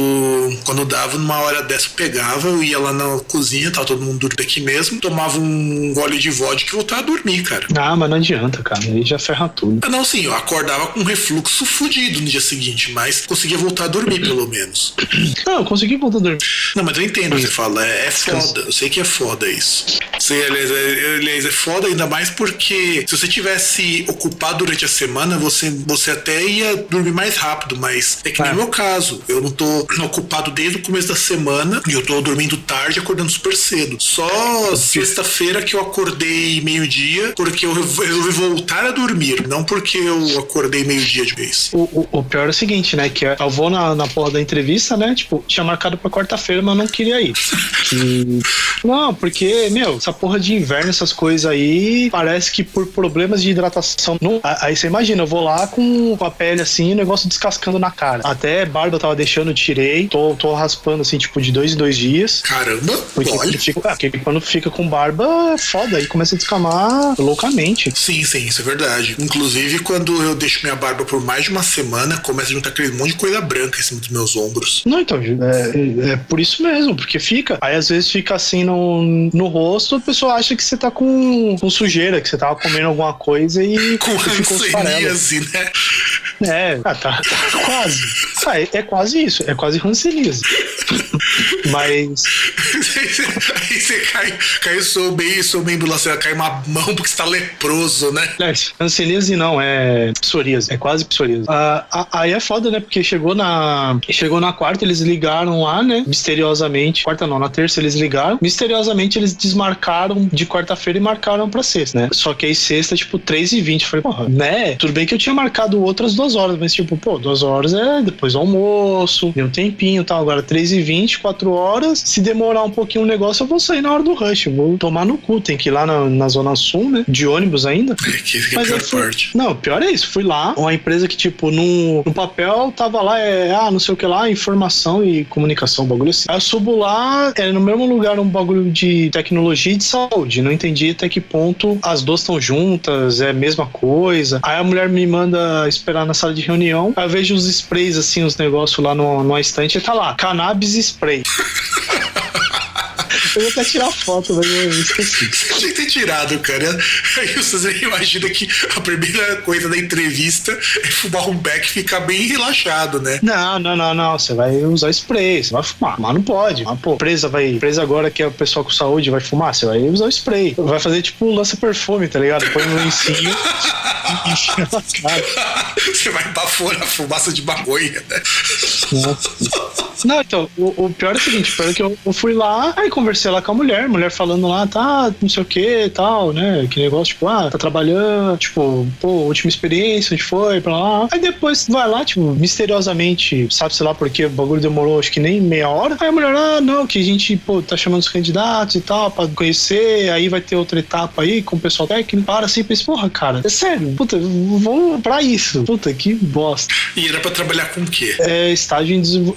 quando dava, numa hora dessa eu pegava, eu ia lá na cozinha, tava todo mundo dormindo aqui mesmo, tomava um gole de vodka e voltava a dormir, cara. Ah, mas não adianta, cara. Aí já ferra tudo. Ah, não, sim, eu acordava com um refluxo fudido no dia seguinte, mas conseguia voltar a dormir, pelo menos. Não, eu consegui voltar a dormir. Não, mas eu entendo o que você fala, é, é foda, eu sei que é foda isso. Sei, aliás, é, aliás, é foda ainda mais porque se você tivesse ocupado durante a semana, você, você até ia dormir mais rápido, mas é que nem É. o meu caso. Eu não tô ocupado desde o começo da semana e eu tô dormindo tarde acordando super cedo. Só sexta-feira que eu acordei meio-dia porque eu resolvi voltar a dormir, não porque eu acordei meio-dia de vez. O, o, o pior é o seguinte, né? Que eu vou na, na porra da entrevista, né? Tipo, tinha marcado pra quarta-feira, mas não queria ir. E- Não, porque, meu, essa porra de inverno, essas coisas aí, parece que por problemas de hidratação. Não, aí você imagina, eu vou lá com a pele assim, o negócio descascando na cara. Até barba eu tava deixando, eu tirei. Tô, tô raspando assim, tipo, de dois em dois dias. Caramba, Porque, olha. quando fica, porque quando fica com barba, é foda, aí começa a descamar loucamente. Sim, sim, isso é verdade. Inclusive, quando eu deixo minha barba por mais de uma semana, começa a juntar aquele monte de coisa branca em cima dos meus ombros. Não, então, é, é por isso mesmo, porque fica. Aí às vezes fica assim no, no rosto, a pessoa acha que você tá com, com sujeira, que você tava comendo alguma coisa e Com ficou né? É, ah, tá, quase. Ah, é, é quase isso, é quase rancelise. Mas. Aí você cai, cai sou bem, sou bem você cai uma mão porque você tá leproso, né? É, não, é psoríase, é quase psoríase. Ah, a- aí é foda, né? Porque chegou na chegou na quarta, eles ligaram lá, né? Misteriosamente, quarta não, na terça eles ligaram. Misteriosamente eles desmarcaram de quarta-feira e marcaram pra sexta, né? Só que aí sexta, tipo, 3 e 20 Falei, porra, né? Tudo bem que eu tinha marcado outras duas horas, mas tipo, pô, duas horas é depois do almoço, deu um tempinho e tal. Agora, 3 e 20, 4 horas. Se demorar um pouquinho o negócio, eu vou sair na hora do rush. Vou tomar no cu. Tem que ir lá na, na Zona Sul, né? De ônibus ainda. É, que a Mas pior fui- parte. Não, pior é isso. Fui lá, uma empresa que, tipo, no, no papel tava lá, é, ah, não sei o que lá, informação e comunicação, bagulho assim. Aí eu subo lá, é no mesmo lugar um bagulho de tecnologia e de saúde. Não entendi até que ponto as duas estão juntas, é a mesma coisa. Aí a mulher me manda esperar na sala de reunião. Aí eu vejo os sprays, assim, os negócios lá no, numa estante e tá lá, cannabis spray. Eu ia até tirar foto, mas eu esqueci. Você tinha que ter tirado, cara. Aí você imagina que a primeira coisa da entrevista é fumar um beck e ficar bem relaxado, né? Não, não, não, não. Você vai usar spray, você vai fumar. Mas não pode. Mas, pô, presa vai. Presa agora que é o pessoal com saúde vai fumar, você vai usar o spray. Vai fazer tipo lança perfume, tá ligado? Põe no lencinho e enche na cara. Você vai bafor a fumaça de maconha, né? Não, então, o, o pior é o seguinte, pior é que eu, eu fui lá, aí conversei lá com a mulher, mulher falando lá, tá, não sei o que tal, né? Que negócio, tipo, ah, tá trabalhando, tipo, pô, última experiência, onde foi, pra lá. Aí depois vai lá, tipo, misteriosamente, sabe, sei lá, porque o bagulho demorou acho que nem meia hora. Aí a mulher, ah, não, que a gente, pô, tá chamando os candidatos e tal, pra conhecer, aí vai ter outra etapa aí com o pessoal técnico. Para assim, pensa, porra, cara, é sério, puta, vou pra isso. Puta, que bosta. E era pra trabalhar com o quê? É estágio em desenvol-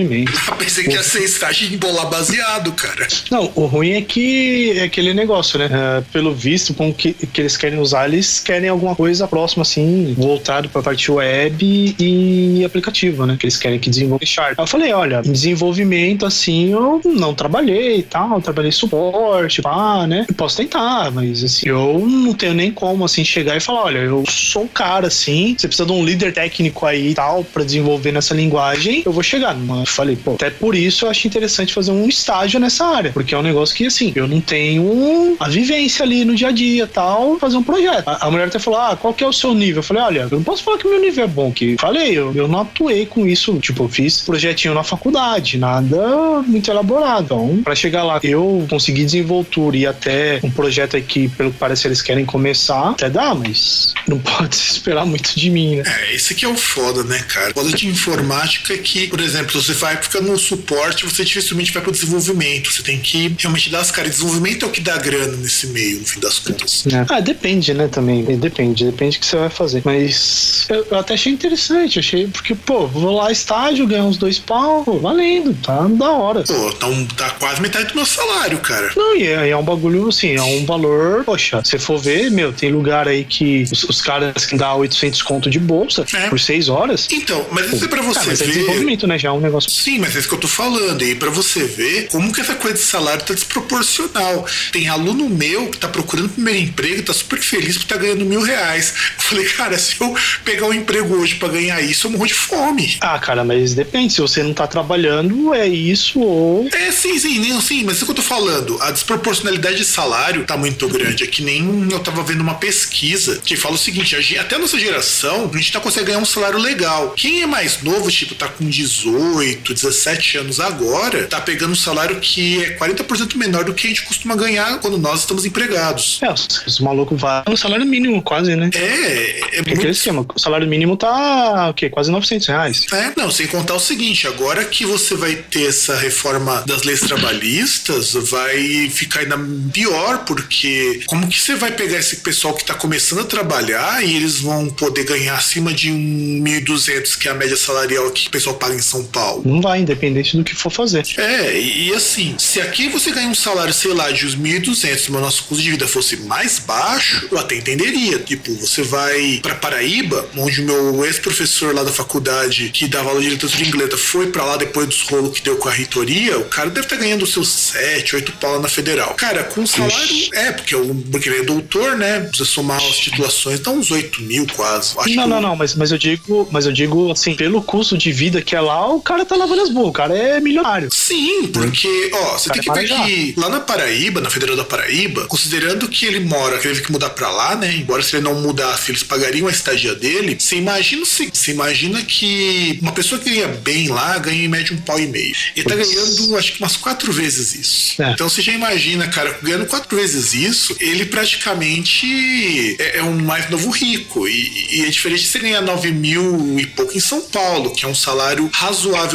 em desenvolvimento. Eu pensei que ia ser estágio em baseado, cara. Não, o ruim é que é aquele negócio, né? É, pelo visto, com que, que eles querem usar, eles querem alguma coisa próxima, assim, voltado pra parte web e aplicativo, né? Que eles querem que desenvolva Sharp. Eu falei, olha, em desenvolvimento, assim, eu não trabalhei e tal, trabalhei suporte, pá, né? Eu posso tentar, mas, assim, eu não tenho nem como, assim, chegar e falar, olha, eu sou o cara, assim, você precisa de um líder técnico aí e tal, pra desenvolver nessa linguagem, eu vou chegar. Eu falei, pô, até por isso eu acho interessante fazer um estágio nessa área, porque é um negócio que, assim, eu não tenho a vivência ali no dia a dia tal, fazer um projeto. A, a mulher até falou, ah, qual que é o seu nível? Eu falei, olha, eu não posso falar que meu nível é bom, que falei, eu, eu não atuei com isso, tipo, eu fiz projetinho na faculdade, nada muito elaborado. Então, pra chegar lá, eu consegui desenvoltura e até um projeto aí que, pelo que parece, eles querem começar, até dá, mas não pode se esperar muito de mim, né? É, esse aqui é o foda, né, cara? Foda de informática é que, por exemplo, você vai ficar no suporte, você dificilmente vai pro desenvolvimento. Você tem que realmente dar as caras. Desenvolvimento é o que dá grana nesse meio, no fim das contas. Ah, depende, né, também. Depende, depende do que você vai fazer. Mas eu, eu até achei interessante, achei, porque, pô, vou lá estágio, ganhar uns dois pau, pô, valendo, tá da hora. Pô, então dá quase metade do meu salário, cara. Não, e é, é um bagulho assim, é um valor, poxa, se for ver, meu, tem lugar aí que os, os caras que dá 800 conto de bolsa É. por seis horas. Então, mas isso é pra você é ver. desenvolvimento, né? Já é um negócio. Sim, mas é isso que eu tô falando. E pra você ver como que essa coisa de salário tá desproporcional. Tem aluno meu que tá procurando primeiro emprego e tá super feliz por tá ganhando mil reais. Eu falei, cara, se eu pegar um emprego hoje pra ganhar isso, eu morro de fome. Ah, cara, mas depende. Se você não tá trabalhando, é isso ou. É, sim, sim, não, sim, mas isso que eu tô falando. A desproporcionalidade de salário tá muito grande. É que nem eu tava vendo uma pesquisa que fala o seguinte: até a nossa geração, a gente não consegue ganhar um salário legal. Quem é mais novo, tipo, tá com 18, 17 anos agora, tá pegando um salário que é 40% menor do que a gente costuma ganhar quando nós estamos empregados. É, os, os malucos vão no salário mínimo, quase, né? É, é É aquele muito esquema. O salário mínimo tá, o quê? Quase 900 reais. É, não, sem contar o seguinte, agora que você vai ter essa reforma das leis trabalhistas, vai ficar ainda pior, porque como que você vai pegar esse pessoal que tá começando a trabalhar e eles vão poder ganhar acima de um 1.200, que é a média salarial que o pessoal paga em São Paulo? Não vai, independente do que for fazer. É, e, assim, se aqui você ganha um salário, sei lá, de uns 1.200, mas o nosso custo de vida fosse mais baixo, eu até entenderia. Tipo, você vai pra Paraíba, onde o meu ex-professor lá da faculdade, que dava aula de literatura inglesa, foi pra lá depois dos rolos que deu com a reitoria, o cara deve estar ganhando os seus 7, 8 pau lá na federal. Cara, com salário. É, porque, eu, porque ele é doutor, né? Precisa somar as titulações, dá uns 8 mil quase. Acho Não, que não, não, mas, mas eu digo, mas eu digo assim, pelo custo de vida que é lá, o cara tá lavando as burras, o cara é milionário. Sim, porque, ó, você tem que ver Marajá. que lá na Paraíba, na Federal da Paraíba, considerando que ele mora, que ele teve que mudar pra lá, né? Embora se ele não mudasse, eles pagariam a estadia dele. Você imagina o seguinte: você imagina que uma pessoa que ganha bem lá ganha em média um pau e meio. Ele tá ganhando, acho que umas quatro vezes isso. É. Então você já imagina, cara, ganhando quatro vezes isso, ele praticamente é, é um mais novo rico. E, e é diferente de você ganhar 9 mil e pouco em São Paulo, que é um salário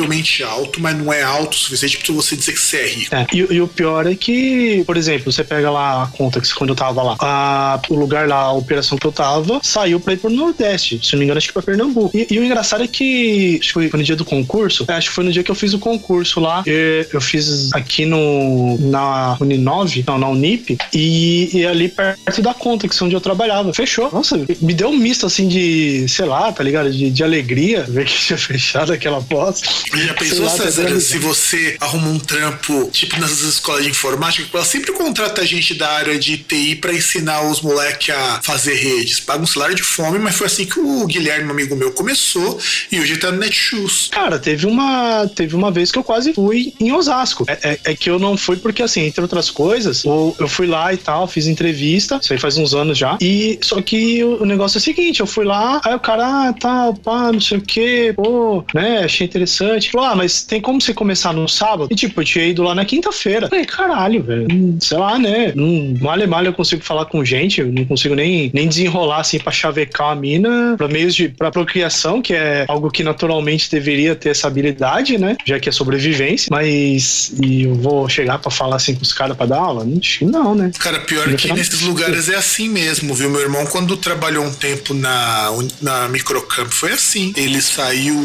razoavelmente alto, mas não é alto o suficiente pra você dizer que você é rico. É, e, e o pior é que, por exemplo, você pega lá a conta que quando eu tava lá, a- o lugar lá, a operação que eu tava, saiu pra ir pro Nordeste. Se não me engano, acho que pra Pernambuco. E, e o engraçado é que, acho que foi, no dia do concurso, é, acho que foi no dia que eu fiz o concurso lá. Eu, fiz aqui no, na Uninove, não, na Unip, e, e ali perto da conta, que é onde eu trabalhava. Fechou. Nossa, me deu um misto assim de, sei lá, tá ligado? De, de alegria ver que tinha fechado aquela posta. Já pensou, lá, tá César, dando- se você arruma um trampo, tipo nessas escolas de informática, que ela sempre contrata gente da área de TI pra ensinar os moleques a fazer redes. Paga um salário de fome, mas foi assim que o Guilherme, um amigo meu, começou e hoje ele tá no Netshoes. Cara, teve uma, teve uma vez que eu quase fui em Osasco. É, é- é que eu não fui porque, assim, entre outras coisas, o- eu fui lá e tal, fiz entrevista, isso aí faz uns anos já. E só que o, o negócio é o seguinte: eu fui lá, aí o cara, ah, tá, pá, não sei o quê, pô, né, achei interessante. Falou, ah, mas tem como você começar no sábado? E tipo, eu tinha ido lá na quinta-feira. Falei, caralho, velho, hum, sei lá, né, hum, mal e mal eu consigo falar com gente, eu não consigo nem, nem desenrolar assim pra chavecar a mina pra meios de pra procriação, que é algo que naturalmente deveria ter essa habilidade, né? Já que é sobrevivência. Mas e eu vou chegar pra falar assim com os caras pra dar aula? Que Não, né? Cara, pior que final- nesses lugares é assim mesmo, viu? Meu irmão, quando trabalhou um tempo na, na Microcamp, foi assim. Ele saiu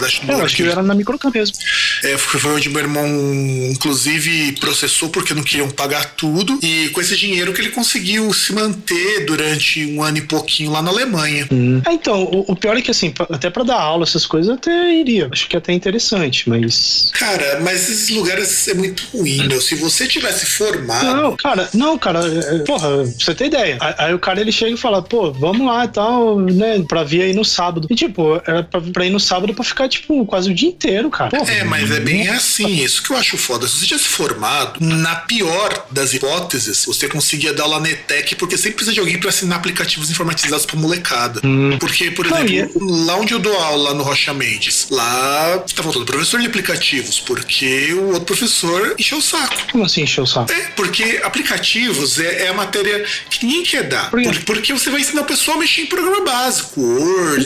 da Eu acho que eu era na microcamp mesmo. É, foi onde meu irmão, inclusive, processou porque não queriam pagar tudo. E com esse dinheiro que ele conseguiu se manter durante um ano e pouquinho lá na Alemanha. É, então, o, o pior é que assim, até pra dar aula, essas coisas, eu até iria. Acho que é até interessante, mas. Cara, mas esses lugares é muito ruim, meu. Se você tivesse formado. Não, cara, não, cara, é, é, porra, pra você ter ideia. Aí, aí o cara ele chega e fala, pô, vamos lá e tal, né, pra vir aí no sábado. E tipo, era pra, pra ir no sábado pra ficar, tipo, quase o dia inteiro, cara. Porra, É, mas é bem assim, isso que eu acho foda. Se você tivesse formado, na pior das hipóteses, você conseguia dar aula na ETEC, porque sempre precisa de alguém pra assinar aplicativos informatizados pra molecada. Porque, por Não, exemplo, lá onde eu dou aula, lá no Rocha Mendes, lá tá faltando professor de aplicativos, porque o outro professor encheu o saco. Como assim encheu o saco? É, porque aplicativos é, é a matéria que ninguém quer dar. Por? Por- porque você vai ensinar o pessoal a mexer em programa básico, Word.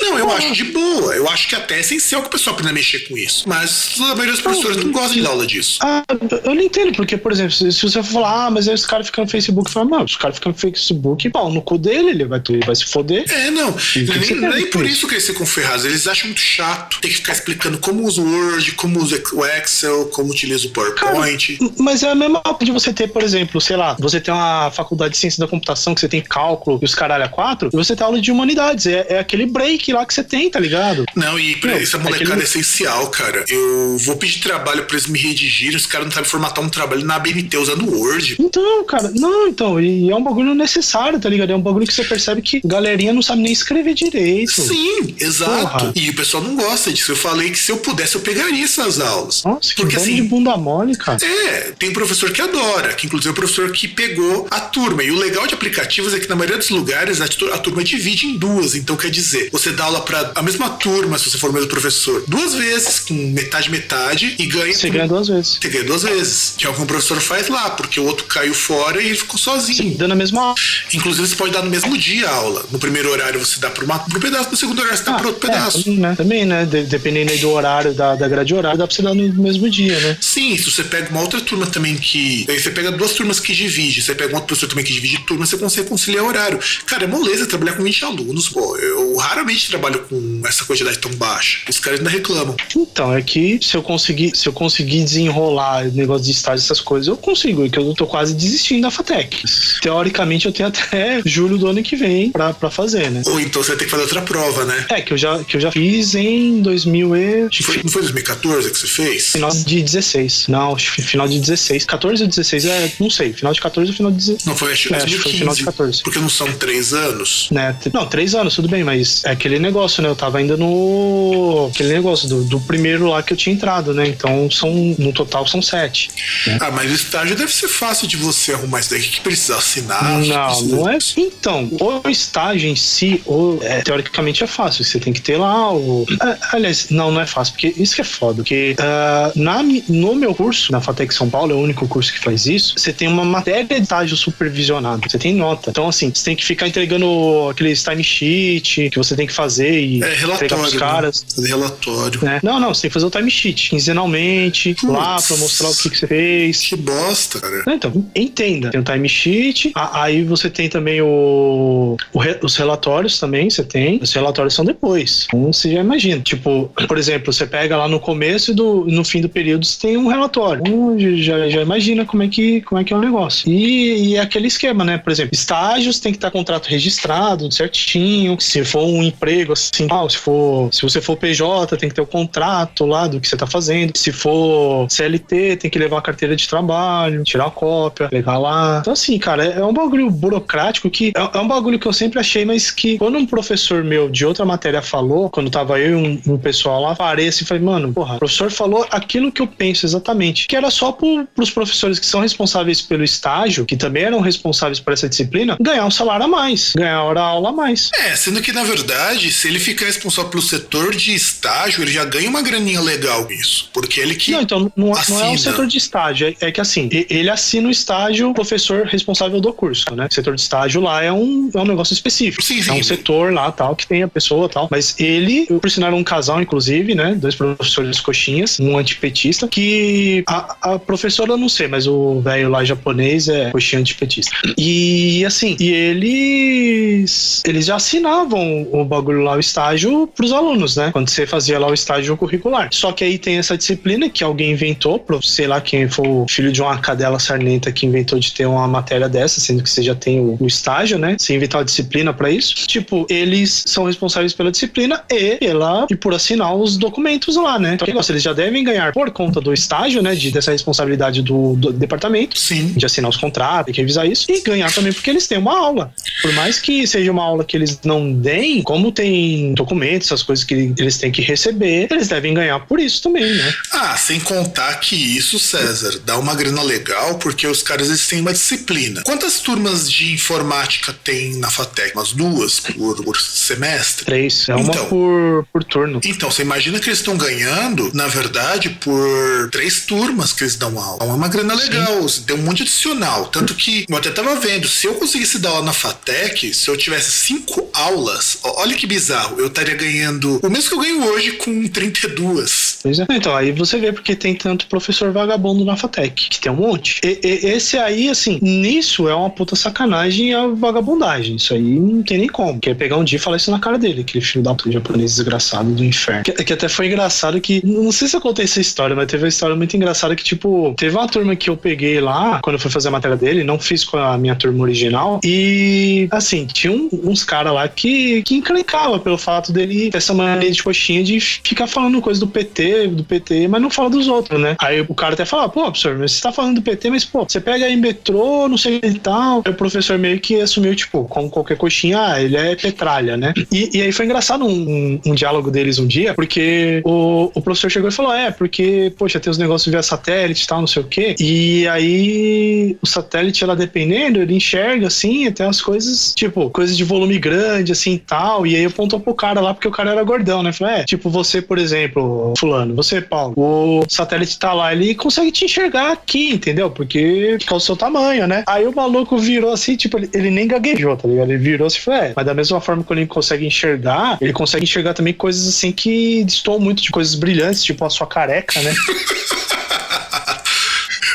Não, eu acho de boa. Eu acho que até é essencial que o pessoal aprenda a mexer com isso. Mas a maioria dos professores não gosta de dar aula disso. Ah, eu não entendo, porque, por exemplo, se, se você falar, ah, mas os caras ficam no Facebook, fala, mano, os caras ficam no Facebook, pau, no cu dele, ele vai, ele vai se foder. É, não. Nem, nem por isso que eles ficam ferrados. Eles acham muito chato ter que ficar explicando como usa o Word, como usa o Excel, como utiliza o PowerPoint. Mas é a mesma de você ter, por exemplo, sei lá, você tem uma faculdade de ciência da computação que você tem cálculo e os caralho a quatro, e você tem aula de humanidades. É, é aquele break lá que você tem, tá ligado? Não, e pra Não, isso a molecada aquele- é essencial, cara. Eu vou pedir trabalho pra eles me redigirem, os caras não sabem formatar um trabalho na ABNT usando Word. Então, cara, não, então, e é um bagulho necessário, tá ligado? É um bagulho que você percebe que galerinha não sabe nem escrever direito. Sim, exato. Porra. E o pessoal não gosta disso. Eu falei que se eu pudesse, eu pegaria essas aulas. Nossa, que Porque bando assim, de bunda mole, cara. É, tem professor que adora, que inclusive é o professor que pegou a turma. E o legal de aplicativos é que na maioria dos lugares a, a turma divide em duas. Então quer dizer, você dá aula pra a mesma turma, se você for o mesmo professor, duas vezes, com metade, metade, e ganha. Você ganha duas vezes. Você ganha duas vezes. Que é o que um professor faz lá, porque o outro caiu fora e ele ficou sozinho. Dando a mesma aula. Inclusive, você pode dar no mesmo dia a aula. No primeiro horário você dá para um pedaço, no segundo horário você dá para outro é, pedaço. também, né? Também, né? De- dependendo aí do horário, da, da grade horária, dá pra você dar no mesmo dia, né? Sim, se você pega uma outra turma também que. Aí você pega duas turmas que divide, você pega um outro professor também que divide turma, você consegue conciliar horário. Cara, é moleza trabalhar com 20 alunos, pô. Eu raramente trabalho com essa quantidade tão baixa. Os caras ainda reclamam. Então, é que se eu conseguir, se eu conseguir desenrolar o negócio de estágio, essas coisas, eu consigo, é que eu tô quase desistindo da FATEC. Teoricamente, eu tenho até julho do ano que vem pra, pra fazer, né? Ou então você vai ter que fazer outra prova, né? É, que eu já, que eu já fiz em 2000 e... Foi, não foi 2014 que você fez? Final de 16. Não, acho final de 16. 14 ou 16, é, não sei. Final de 14 ou final de 16. Não, foi acho É, acho que foi 2015. final de 14. Porque não são três anos. Né? Não, três anos, tudo bem, mas é aquele negócio, né? Eu tava ainda no. Aquele negócio do, do primeiro lá que eu tinha entrado, né? Então são, no total são sete. Ah, mas o estágio deve ser fácil de você arrumar isso daí. O que precisa assinar? Não, Precisa- não é. Então, o estágio em si, o- é, teoricamente é fácil. Você tem que ter lá o. é, aliás, não, não é fácil, porque isso que é foda. Porque ah, na, no meu curso, na FATEC São Paulo, é o único curso que faz isso. Você tem uma matéria de estágio supervisionado. Você tem nota. Então, assim, você tem que ficar entregando aqueles timesheet que você tem que fazer e É entregar pros relatório. caras. Né? Relatório. Né? Não, não, você tem que fazer o timesheet quinzenalmente, lá pra mostrar o que, que você fez. Que bosta, cara. Então, entenda. Tem o timesheet, a- aí você tem também o, o re- os relatórios também, você tem. Os relatórios são depois. Então você já imagina. Tipo, por exemplo, você pega lá no começo e do, no fim do período você tem um relatório. Então, já, já imagina como é, que, como é que é o negócio. E, e é aquele esquema, né? Por exemplo, estágios tem que estar contrato registrado, certinho. Se for um emprego assim, ah, se for se você for PJ, tem que ter o contrato lá do que você tá fazendo. Se for CLT, tem que levar a carteira de trabalho, tirar a cópia, pegar lá. Então, assim, cara, é um bagulho burocrático que é, é um bagulho que eu sempre achei, mas que quando um professor meu de outra matéria falou, quando tava eu e um, um pessoal lá, parei assim e falei, mano, porra, o professor falou aquilo que eu penso exatamente, que era só pro, pros professores que são responsáveis pelo estágio, que também eram responsáveis por essa disciplina, ganhar um salário a mais, ganhar hora aula a mais. É, sendo que na verdade, se ele ficar responsável pelo setor de estágio, ele já ganha uma graninha legal com isso. Porque ele que. Não, então não, não é um setor de estágio, é, é que assim, ele assina o estágio professor responsável do curso, né? setor de estágio lá é um, é um negócio específico. Sim, sim. É um setor lá, tal, que tem a pessoa tal. Mas ele, por sinal, era um casal, inclusive, né? Dois professores coxinhas, um antipetista, que a, a professora eu não sei, mas o velho lá japonês é coxinha antipetista. E assim, e eles eles já assinavam o bagulho lá, o estágio, pros alunos, né? Quando você fazia lá o estágio curricular. Só que aí tem essa disciplina que alguém inventou, sei lá quem foi o filho de uma cadela sarnenta que inventou de ter uma matéria dessa, sendo que você já tem o, o estágio, né? Você inventar uma disciplina pra isso. Tipo, eles são responsáveis pela disciplina e pela e por assinar os documentos lá, né? Então, negócio, eles já devem ganhar por conta do estágio, né? De, dessa responsabilidade do, do departamento Sim. de assinar os contratos, tem que revisar isso, e ganhar também porque eles têm uma aula. Por mais que seja uma aula que eles não deem, como tem documentos, essas coisas que eles têm que receber, eles devem ganhar por isso também, né? Ah, sem contar que isso, César, dá uma grana legal porque os caras eles têm uma disciplina. Quantas turmas de informática tem na FATEC? Umas duas por, por semestre? Três. É uma Então. por, por turno. Então, você imagina que eles estão ganhando, na verdade, por três turmas que eles dão aula. Então é uma grana legal, tem um monte adicional. Tanto que eu até tava vendo, se eu conseguisse dar aula na FATEC, se eu tivesse cinco aulas, ó, olha que bizarro, eu estaria ganhando o mesmo que eu ganho hoje com 32. Pois é. Então, aí você vê porque tem tanto professor vagabundo na FATEC, que tem um monte. E- e- esse aí, assim, nisso é uma puta sacanagem e a vagabundagem. Isso aí não tem nem como. Quer pegar um dia e falar isso na cara dele, aquele filho da puta japonês desgraçado do inferno. Que, que até foi engraçado que. Não sei se eu contei essa história, mas teve uma história muito engraçada que, tipo, teve uma turma que eu peguei lá, quando eu fui fazer a matéria dele, não fiz com a minha turma original. E, assim, tinha um- uns caras lá que, que encrencava pelo fato dele ter essa mania de coxinha de ficar falando coisa do PT, do PT, mas não fala dos outros, né? Aí o cara até fala, pô, professor, mas você tá falando do PT, mas, pô, você pega aí metrô, não sei e tal. Aí o professor meio que assumiu, tipo, como qualquer coxinha, ah, ele é petralha, né? E, e aí foi engraçado um, um- um diálogo deles um dia, porque o, o professor chegou e falou, é, porque, poxa, tem os negócios via satélite e tal, não sei o quê. E aí o satélite, ela dependendo, ele enxerga, assim, até as coisas, tipo, coisas de volume grande, assim, tal. E aí apontou pro cara lá, porque o cara era gordão, né? Falou, é, tipo, você, por exemplo, fulano, você, Paulo, o satélite tá lá, ele consegue te enxergar aqui, entendeu? Porque fica o seu tamanho, né? Aí o maluco virou assim, tipo, ele, ele nem gaguejou, tá ligado? Ele virou assim falou, é, mas da mesma forma que ele consegue enxergar, ele consegue enxergar também coisas assim que destoam muito de coisas brilhantes, tipo a sua careca, né?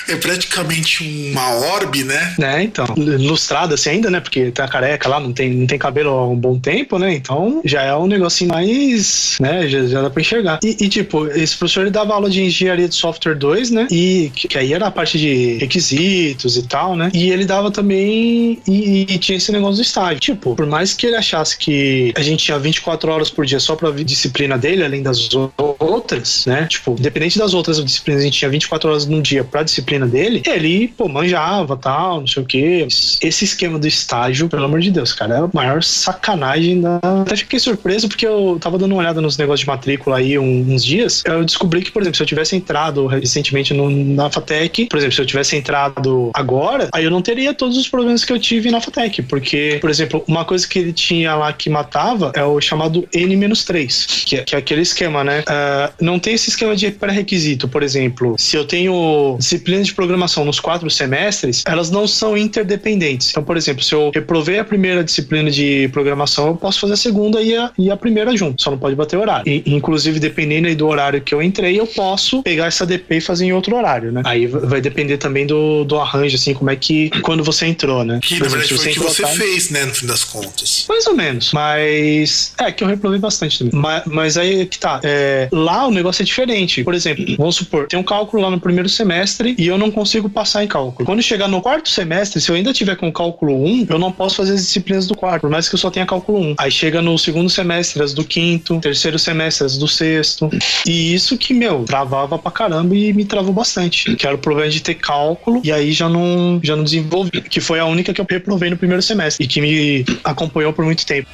É praticamente uma orbe, né? né, então, lustrada assim ainda, né, porque tá careca lá, não tem, não tem cabelo há um bom tempo, né, então já é um negocinho mais, né, já, já dá pra enxergar. E, e, tipo, esse professor ele dava aula de engenharia de software 2, né, e que, que aí era a parte de requisitos e tal, né, e ele dava também, e, e tinha esse negócio do estágio. Tipo, por mais que ele achasse que a gente tinha 24 horas por dia só pra disciplina dele, além das outras, né, tipo, independente das outras disciplinas, a gente tinha 24 horas num dia pra disciplina dele, ele, pô, manjava tal, não sei o quê. Esse esquema do estágio, pelo amor de Deus, cara, é a maior sacanagem da. Até fiquei surpreso porque eu tava dando uma olhada nos negócios de matrícula aí uns dias. Eu descobri que, por exemplo, se eu tivesse entrado recentemente no, na FATEC, por exemplo, se eu tivesse entrado agora, aí eu não teria todos os problemas que eu tive na FATEC. Porque, por exemplo, uma coisa que ele tinha lá que matava é o chamado N-3, que, é, que é aquele esquema, né? Uh, não tem esse esquema de pré-requisito. Por exemplo, se eu tenho disciplinas de programação nos quatro semestres, elas não são interdependentes. Então, por exemplo, se eu reprovei a primeira disciplina de programação, eu posso fazer a segunda e a, e a primeira junto, só não pode bater horário. E, inclusive, dependendo aí do horário que eu entrei, eu posso pegar essa DP e fazer em outro horário, né? Aí vai depender também do, do arranjo, assim, como é que quando você entrou, né? Que na verdade foi o que você tarde, fez, né, no fim das contas. Mais ou menos, mas é que eu reprovei bastante também. Mas, mas aí que tá, é, lá o negócio é diferente. Por exemplo, vamos supor, tem um cálculo lá no primeiro semestre e eu não consigo passar em cálculo. Quando chegar no quarto semestre, se eu ainda tiver com cálculo 1, eu não posso fazer as disciplinas do quarto, por mais que eu só tenha cálculo 1. Aí chega no segundo semestre as do quinto, terceiro semestre as do sexto. E isso que, meu, travava pra caramba e me travou bastante. Que era o problema de ter cálculo e aí já não, já não desenvolvi. Que foi a única que eu reprovei no primeiro semestre e que me acompanhou por muito tempo.